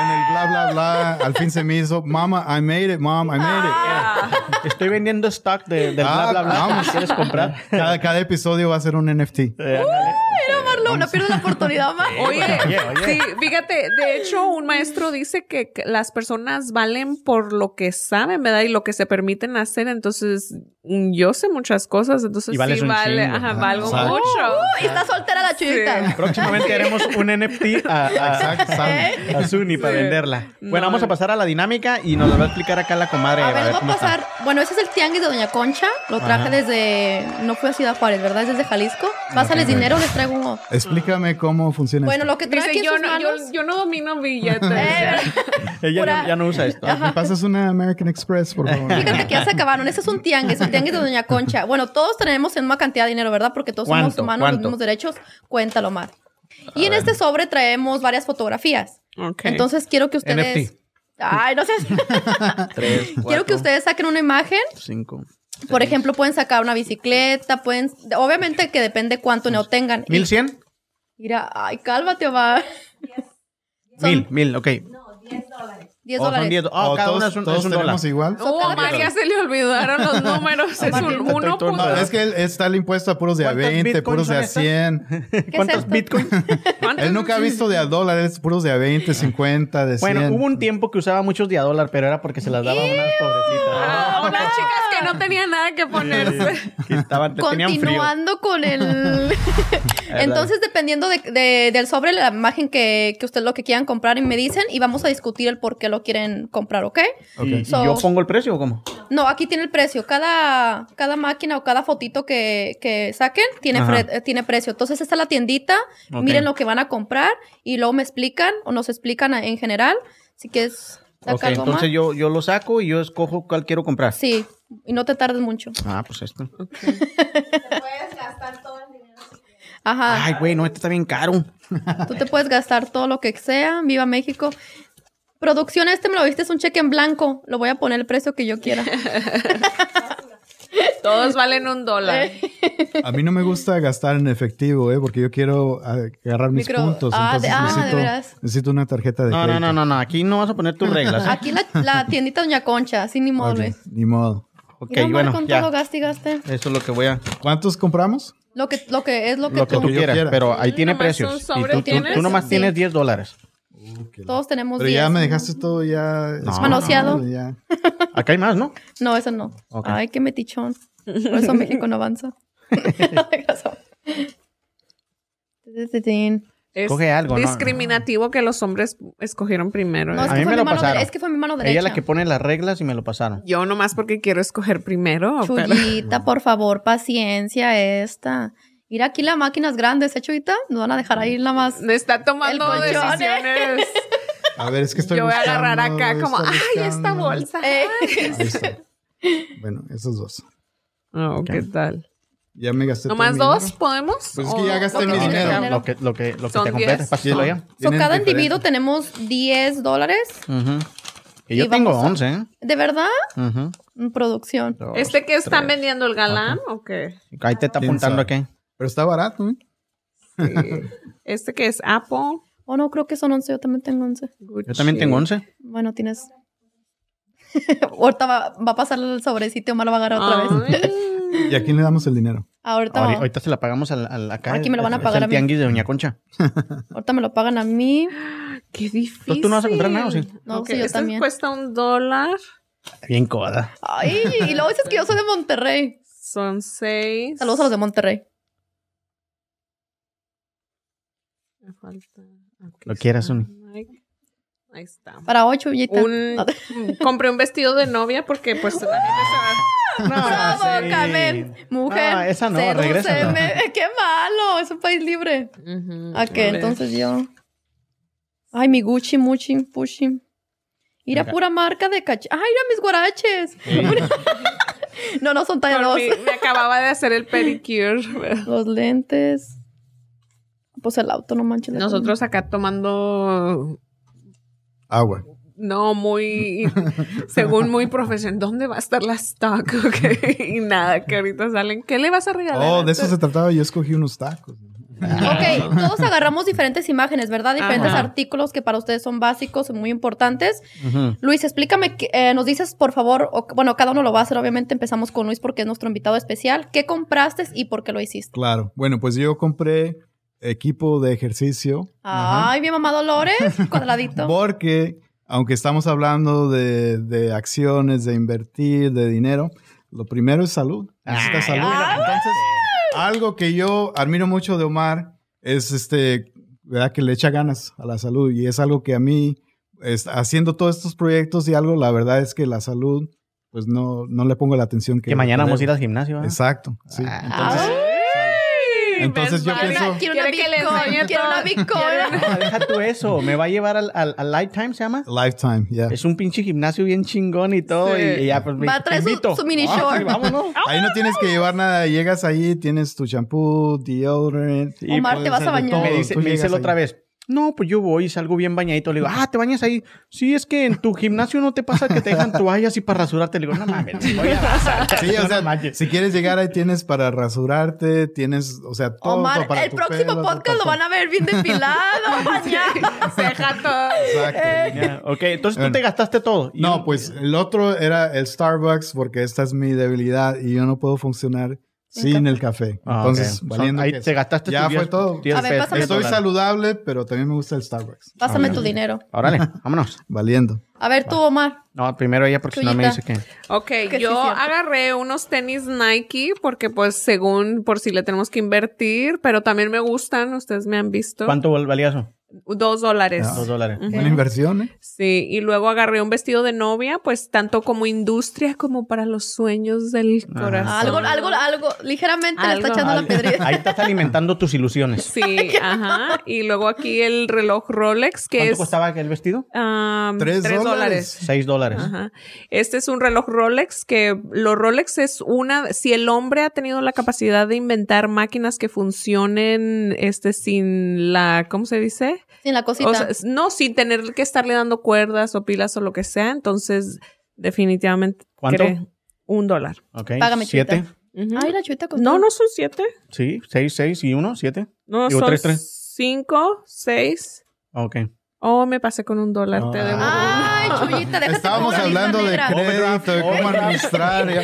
en el bla, bla, bla. Al fin se me hizo, Mama, I made it, Mom, I made it. Estoy vendiendo stock de, del Ah, bla, bla, bla. vamos. ¿Quieres comprar? Cada, cada episodio va a ser un NFT. Eh, Marlon, no pierdas la oportunidad, Omar. *laughs* Oye, Oye, oye. sí, fíjate, de hecho, un maestro dice que, las personas valen por lo que saben, ¿verdad? Y lo que se permiten hacer. Entonces, mm, yo sé muchas cosas, entonces Y vales sí vale, chingo. ajá, Ajá, valgo mucho. Y está soltera la chuyita. Próximamente *laughs* haremos un NFT a, a, Suni para venderla. Bueno, vamos a pasar a la dinámica y nos lo va a explicar acá la comadre. A ver, cómo a está. pasar. Bueno, ese es el tianguis de Doña Concha. Lo traje Ajá. desde. No fue a Ciudad Juárez, ¿verdad? Es desde Jalisco. Pásales dinero, les traigo uno. Explícame cómo funciona Bueno, esto. lo que trae aquí Dice, en yo sus no, yo, manos. yo no domino billetes. Eh, *laughs* Ella pura- ya, ya no usa esto. ¿Me pasas una American Express, por favor? Fíjate que ya se acabaron. Ese es un tianguis, el tianguis de Doña Concha. Bueno, todos tenemos en una cantidad de dinero, ¿verdad? Porque todos somos humanos, ¿Cuánto? los mismos derechos. Cuéntalo, Mar. Y en este sobre traemos varias fotografías. Ok. Entonces quiero que ustedes. NFT. Ay, no sé. *laughs* Tres, *laughs* quiero que ustedes saquen una imagen. Cinco. Por ejemplo, pueden sacar una bicicleta, pueden. Obviamente que depende cuánto no tengan. ¿Mil cien? Mira, ay, cálmate, Omar. Mil, mil, ok. 10 Oh, son dólares. diez. Oh, ¿O cada todos, una es un, todos es un dólar. igual? Oh, cada Omar, ya se le olvidaron los números. Es un estoy todo 1. enredado. No, es que él está el impuesto a puros de a ¿Cuántos 20, bitcoins puros de a son 100. *laughs* ¿Qué ¿Cuántos es bitcoins? *laughs* Él nunca ha visto de a dólares, puros de a 20, 50, de 100. Bueno, hubo un tiempo que usaba muchos de a dólar, pero era porque se las daba a unas pobrecitas. Ah, unas chicas que no tenían nada que ponerse. Que estaban, tenían frío. Continuando con el. *laughs* Entonces, dependiendo de, de- del sobre, la imagen que, que ustedes lo que quieran comprar y me dicen, y vamos a discutir el por qué lo quieren comprar, ¿ok? ¿Y, y So- yo pongo el precio o cómo? No, aquí tiene el precio. Cada, cada máquina o cada fotito que, que saquen tiene, fre- tiene precio. Entonces, esta es la tiendita. Ok. Miren lo que van a comprar y luego me explican o nos explican en general. Si quieres sacar Ok, algo entonces más. yo, yo lo saco y yo escojo cuál quiero comprar. Sí, y no te tardes mucho. Ah, pues esto. *laughs* Ajá. Ay, güey, no, este está bien caro. Tú te puedes gastar todo lo que sea. Viva México. Producción, este me lo viste, es un cheque en blanco. Lo voy a poner el precio que yo quiera. *laughs* *laughs* Todos valen un dólar. A mí no me gusta gastar en efectivo, ¿eh? Porque yo quiero agarrar mis Micro- puntos. ah, de- ah, de necesito, veras. necesito una tarjeta de No, no, crédito. no, no, no. Aquí no vas a poner tus *laughs* reglas. ¿eh? Aquí la, la tiendita Doña Concha, así ni modo. Ok, güey. ni modo. Ok, bueno, con ya. todo gaste y gaste. Eso es lo que voy a... ¿Cuántos compramos? Lo que, lo que es lo que, Lo que tú- tú quieras, quiera. pero ahí tiene precios. Y tú, tú- tú nomás Sí. tienes 10 dólares. Todos tenemos Pero 10. ya me dejaste todo ya... No. Manoseado. Ya. *laughs* Acá hay más, ¿no? No, eso no. Ay, qué metichón. Por eso México no avanza. *laughs* Es Escoge algo, ¿no? discriminativo que los hombres escogieron primero. No, es A que, mí fue me mi lo mano pasaron. es que fue mi mano derecha. Ella es la que pone las reglas y me lo pasaron. Yo nomás porque quiero escoger primero. pero- Chuyita, por favor, paciencia esta. Mira aquí las máquinas grandes, ¿eh, Chuyita? Nos van a dejar ahí nada más. Me está tomando decisiones. *laughs* A ver, es que estoy Yo voy a agarrar acá como, ay, esta buscando". bolsa. Eh. Bueno, esos dos. Oh, ¿qué tal? Ya me gasté todo ¿Nomás dos dinero. podemos? Pues es ¿O que ya gasté mi dinero. Lo que, lo que, lo que te 10. pásalo allá. so, cada individuo tenemos 10 dólares. Ujú. Y yo Y tengo vamos a- 11, ¿eh? ¿De verdad? Ujú. En producción. Dos, ¿Este que están tres. vendiendo el galán o qué? Ahí te está ¿Quién apuntando aquí. Pero está barato, ¿eh? *laughs* Este que es Apple. Oh, no, creo que son 11. Yo también tengo 11. Yo también tengo 11. Bueno, tienes. *laughs* Ahorita va, va a pasar el sobrecito y Omar lo va a agarrar otra vez. *laughs* ¿Y a quién le damos el dinero? Ahorita, Ahorita, va- ahorita se la pagamos al, al- acá. Aquí me lo van a Es pagar el a mí. tianguis de Doña Concha. ahorita me lo pagan a mí. *gasps* Qué difícil. ¿tú no vas a comprar nada, o sí? No, Ok, sí, yo este también. cuesta un dólar. Bien coda. Ay, y luego dices que yo soy de Monterrey. Son seis. Saludos a los de Monterrey. Falta. aquí Lo quieras. Uni. Nike. Ahí está. Para ocho. Un, *laughs* compré un vestido de novia porque pues la gente se va. *laughs* No, Provócame, mujer. Ah, esa no, regrésala. *laughs* Qué malo, es un país libre. ¿A qué? ver. Entonces yo. Ay, mi Gucci, Muchi, Pushi. Mira, Acá. pura marca de cach. Ay, mira mis guaraches. no, no son talla me acababa de hacer el pedicure. Los lentes. Pues el auto, no manches. Nosotros acá tomando Agua. No, muy, *laughs* según muy profesional. ¿Dónde va a estar la stock? *laughs* Ok, Y nada, que ahorita salen. ¿Qué le vas a regalar? Oh, de eso se trataba. Yo escogí unos tacos. Ok, todos agarramos diferentes imágenes, ¿verdad? Diferentes Ajá. artículos que para ustedes son básicos y muy importantes. Luis, explícame, eh, nos dices, por favor, o- bueno, cada uno lo va a hacer, obviamente empezamos con Luis porque es nuestro invitado especial. ¿Qué compraste y por qué lo hiciste? Claro. Bueno, pues yo compré equipo de ejercicio Ay, bien mamá Dolores, *laughs* cuadradito. porque, aunque estamos hablando de, de acciones, de invertir, de dinero, lo primero es salud. Necesitas Ay, salud. ay. Entonces, algo que yo admiro mucho de Omar es este, ¿verdad? Que le echa ganas a la salud y es algo que a mí, es- haciendo todos estos proyectos y algo, la verdad es que la salud, pues no, no le pongo la atención que... Que mañana vamos a ir al gimnasio. ¿verdad? Exacto, sí. Ah. Entonces, Ay, Entonces yo pienso- Quiero una Bitcoin, quiero una. *laughs* Bitcoin. No, deja tú eso. Me va a llevar al, al, al Lifetime, ¿se llama? lifetime, ya. Es un pinche gimnasio bien chingón y todo. Sí. Y, y ya, pues, Va a traer su- mini Ah, short. sí, vámonos. *laughs* Ahí no tienes que llevar nada. Llegas ahí, tienes tu shampoo, deodorant. Y Omar, te vas a bañar. todo. me dice, me dice otra vez, no, pues yo voy y salgo bien bañadito. Le digo, ah, ¿te bañas ahí? Sí, es que en tu gimnasio no te pasa que te dejan toallas y para rasurarte. Le digo, no mames, voy a *laughs* rasar. Sí, o No sea, si quieres llegar ahí tienes para rasurarte, tienes, o sea, todo Omar, para el tu próximo pelo, podcast lo van a ver bien depilado, *laughs* mañana. Ceja *laughs* todo. Exacto. Ok, entonces tú Bueno. te gastaste todo. No, un- pues el otro era el Starbucks porque esta es mi debilidad y yo no puedo funcionar sin el café. Ah, Entonces, valiendo Ahí que te gastaste Ya fue 10 todo. 10 A ver, tu- Estoy dólares. saludable, pero también me gusta el Starbucks. Pásame tu dinero. *laughs* Órale, vámonos. *laughs* Valiendo. A ver tú, Omar. No, primero ella porque si no me dice que... Ok, Que sí yo agarré unos tenis Nike porque pues según por si le tenemos que invertir, pero también me gustan, ustedes me han visto. ¿Cuánto valía eso? Dos dólares. Ah. Dos dólares. Buena inversión, ¿eh? Sí, y luego agarré un vestido de novia, pues tanto como industria como para los sueños del corazón. Algo, algo, algo, ligeramente le Algo. está echando la pedrilla. Ahí estás alimentando tus ilusiones. Sí, ajá. Y luego aquí el reloj Rolex, que ¿Cuánto es costaba el vestido? um, Tres tres, dólares. dólares. Seis dólares. Ajá. Este es un reloj Rolex que los Rolex es una, si el hombre ha tenido la capacidad de inventar máquinas que funcionen este sin la, ¿cómo se dice? Sin la cosita. O sea, no sin tener que estarle dando cuerdas o pilas o lo que sea, entonces definitivamente ¿Cuánto? cree un dólar. Ok. Págame, Siete. Ay, la chuita costó. No, no son siete. Sí, seis, seis y uno, siete. No, Digo, son tres, tres. cinco, seis. Ok. Oh, me pasé con un dólar. Te Ah. debo Ay, Chuyita, déjate Estábamos hablando de crédito, de cómo administrar. ya.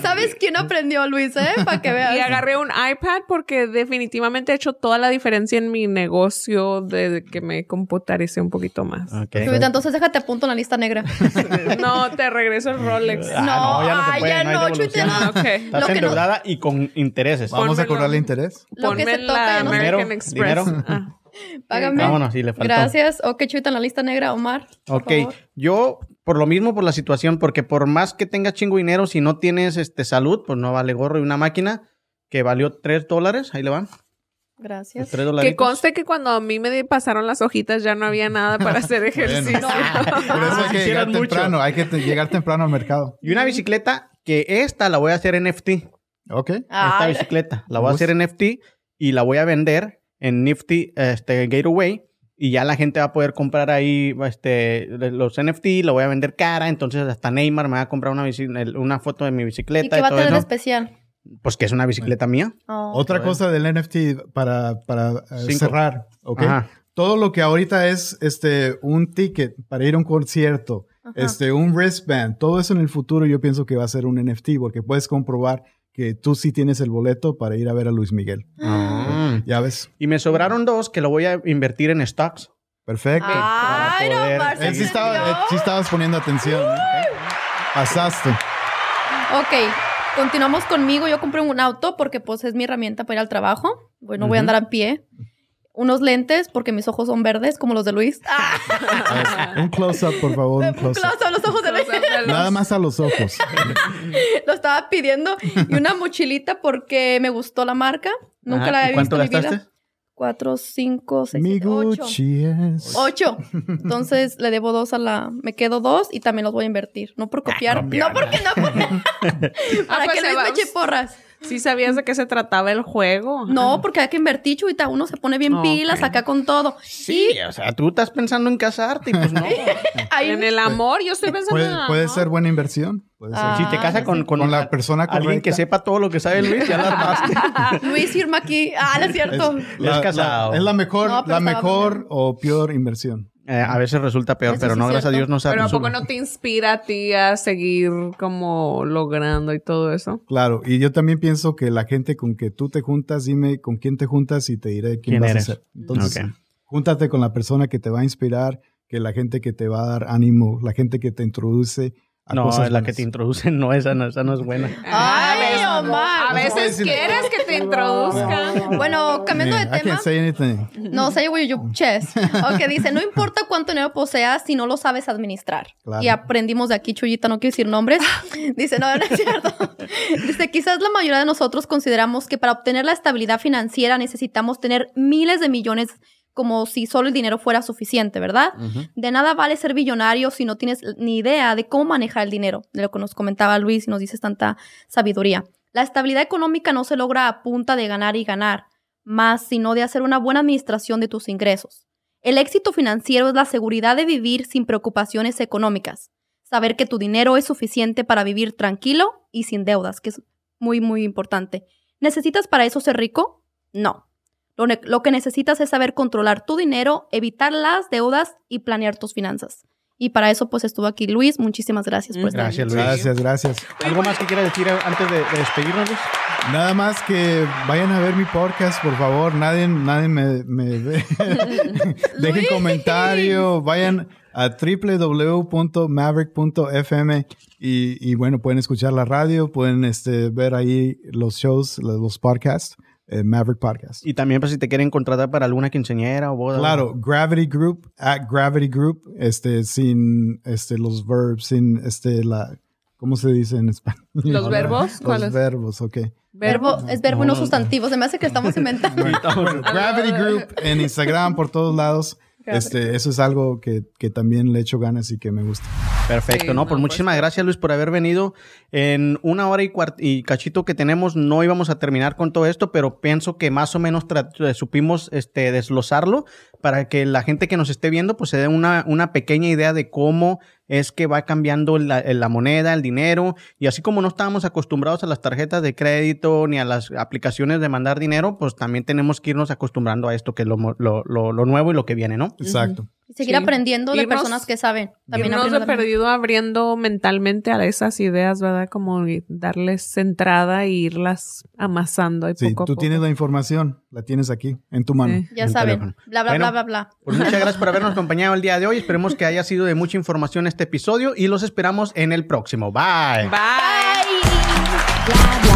¿Sabes quién aprendió, Luis, eh? Para que veas. Y agarré un iPad porque definitivamente ha hecho toda la diferencia en mi negocio de que me computarice un poquito más. Ok. Chuyita, entonces déjate a punto en la lista negra. *laughs* No, te regreso el Rolex. Ah, no, ya no puede, ya no no. Chuyita, no. Ah. Estás Lo no- endeudada y con intereses. Vamos a Pónmelo. cobrarle interés. Lo que Ponme se toca ya no American Express. dinero. Ah. *laughs* Págame. Vámonos, sí, le faltó. Gracias. Ok, chuita en la lista negra, Omar. por Ok, favor. yo por lo mismo, por la situación, porque por más que tengas chingo dinero, si no tienes este salud, pues no vale gorro. Y una máquina que valió 3 dólares, ahí le van, Gracias. 3 dólares. Que conste que cuando a mí me pasaron las hojitas ya no había nada para *laughs* hacer ejercicio. *laughs* Por eso hay que llegar temprano. Hay que te- llegar temprano al mercado. Y una bicicleta que esta la voy a hacer NFT. Ok. Esta Ay, bicicleta la voy a gusta. hacer NFT y la voy a vender en Nifty este, Gateway. Y ya la gente va a poder comprar ahí este, los NFT, lo voy a vender cara. Entonces hasta Neymar me va a comprar una, una foto de mi ¿Y bicicleta qué y, va a tener eso. especial? Pues que es una bicicleta mía. Oh. Otra cosa del NFT para, para eh, cerrar, ¿ok? Ajá. Todo lo que ahorita es este, un ticket para ir a un concierto, Ajá. este, un wristband, todo eso en el futuro yo pienso que va a ser un NFT porque puedes comprobar que tú sí tienes el boleto para ir a ver a Luis Miguel. Ah. Ya ves. Y me sobraron dos que lo voy a invertir en stocks. Perfecto. Ay, no, se Eh, sí, estaba- eh, sí estabas poniendo atención. ¿eh? Pasaste. Ok, continuamos conmigo. Yo compré un auto porque pues es mi herramienta para ir al trabajo. Bueno, voy a andar a pie. Unos lentes porque mis ojos son verdes como los de Luis. *laughs* Ah, Un close-up, por favor. Un un close-up. close a los ojos de Luis. Nada más a los ojos. *laughs* Lo estaba pidiendo. Y una mochilita porque me gustó la marca. Nunca Ajá. la ¿Y he cuánto visto en mi gastaste? vida. Cuatro, cinco, seis, Mi siete, ocho. Gucci es. Ocho. *laughs* Entonces le debo dos a la. Me quedo dos y también los voy a invertir. No por copiar. copiar. no porque no. Porque... *laughs* *laughs* Para pues que se Luis va- me eche porras. ¿Sí sabías de qué se trataba el juego? No, porque hay que invertir, chuita. Uno se pone bien pilas acá con todo. Sí, o sea, tú estás pensando en casarte y pues no. *laughs* En el amor, yo estoy pensando en Puede, el puede ser buena inversión. Puede ser. Ah, si te casas con, con, Con la persona alguien que correcta. sepa todo lo que sabe Luis, ya la armaste. *laughs* Luis firma aquí. Ah, no es cierto. Es casado. es la mejor, No, la mejor o peor inversión. Eh, a veces resulta peor, Eso pero sí no, gracias a. Dios no sabe. Pero ¿a poco no te inspira a ti a seguir como logrando y todo eso? Claro, y yo también pienso que la gente con que tú te juntas, dime con quién te juntas y te diré quién, ¿Quién vas eres? a ser. Entonces, júntate con la persona que te va a inspirar, que la gente que te va a dar ánimo, la gente que te introduce No, cosas la buenas. que te introducen, no, esa no, esa no es buena. *laughs* Ay, Omar. A veces quieres que te *laughs* introduzcan. Bueno, cambiando de Yeah, I tema. can't say anything. No, say what you. Ok, dice, no importa cuánto dinero poseas si no lo sabes administrar. Claro. Y aprendimos de aquí, Chuyita, no quiero decir nombres. *laughs* Dice, no, no es cierto. Dice, quizás la mayoría de nosotros consideramos que para obtener la estabilidad financiera necesitamos tener miles de millones como si solo el dinero fuera suficiente, ¿verdad? De nada vale ser billonario si no tienes ni idea de cómo manejar el dinero, de lo que nos comentaba Luis y nos dices tanta sabiduría. La estabilidad económica no se logra a punta de ganar y ganar, más sino de hacer una buena administración de tus ingresos. El éxito financiero es la seguridad de vivir sin preocupaciones económicas, saber que tu dinero es suficiente para vivir tranquilo y sin deudas, que es muy, muy importante. ¿Necesitas para eso ser rico? No. Lo, que necesitas es saber controlar tu dinero, evitar las deudas y planear tus finanzas. Y para eso, pues estuvo aquí Luis. Muchísimas gracias por estar Gracias, aquí. Luis. Gracias, gracias. ¿Algo más que quieras decir antes de, de despedirnos, Luis? Nada más que vayan a ver mi podcast, por favor. Nadie, nadie me, me ve. *laughs* *laughs* Dejen comentario. Vayan a www.maverick.fm y, y bueno, pueden escuchar la radio, pueden este, ver ahí los shows, los podcasts, eh, Maverick Podcast. Y también, pues, si te quieren contratar para alguna quinceañera o boda. Claro, Gravity Group, at Gravity Group, este, sin este, los verbs, sin este, la, ¿cómo se dice en español? *laughs* ¿Los verbos? Los verbos, ok. Verbo, es verbo y no sustantivo. Se me hace que estamos *laughs* inventando. Bueno, Gravity *laughs* Group en Instagram, por todos lados. Este, eso es algo que, que también le echo ganas y que me gusta. Perfecto, Sí, ¿no? no, Pues muchísimas gracias, Luis, por haber venido. En una hora y, cachito que tenemos, no íbamos a terminar con todo esto, pero pienso que más o menos eh, supimos este, desglosarlo para que la gente que nos esté viendo, pues se dé una, una pequeña idea de cómo es que va cambiando la, la moneda, el dinero, y así como no estábamos acostumbrados a las tarjetas de crédito ni a las aplicaciones de mandar dinero, pues también tenemos que irnos acostumbrando a esto que es lo, mo- lo, lo- lo nuevo y lo que viene, ¿no? Exacto. Y seguir Sí. aprendiendo de Irnos- personas que saben. También Irnos de perdido abriendo mentalmente a esas ideas, ¿verdad? Como y darles entrada e irlas amasando ahí Sí, poco a tú poco. tienes la información, la tienes aquí, en tu mano. Sí. Ya saben. teléfono. Bla, bla, Bueno. bla, bla, bla. Pues muchas gracias por habernos acompañado el día de hoy. Esperemos que haya sido de mucha información este episodio y los esperamos en el próximo. Bye. Bye. Bla,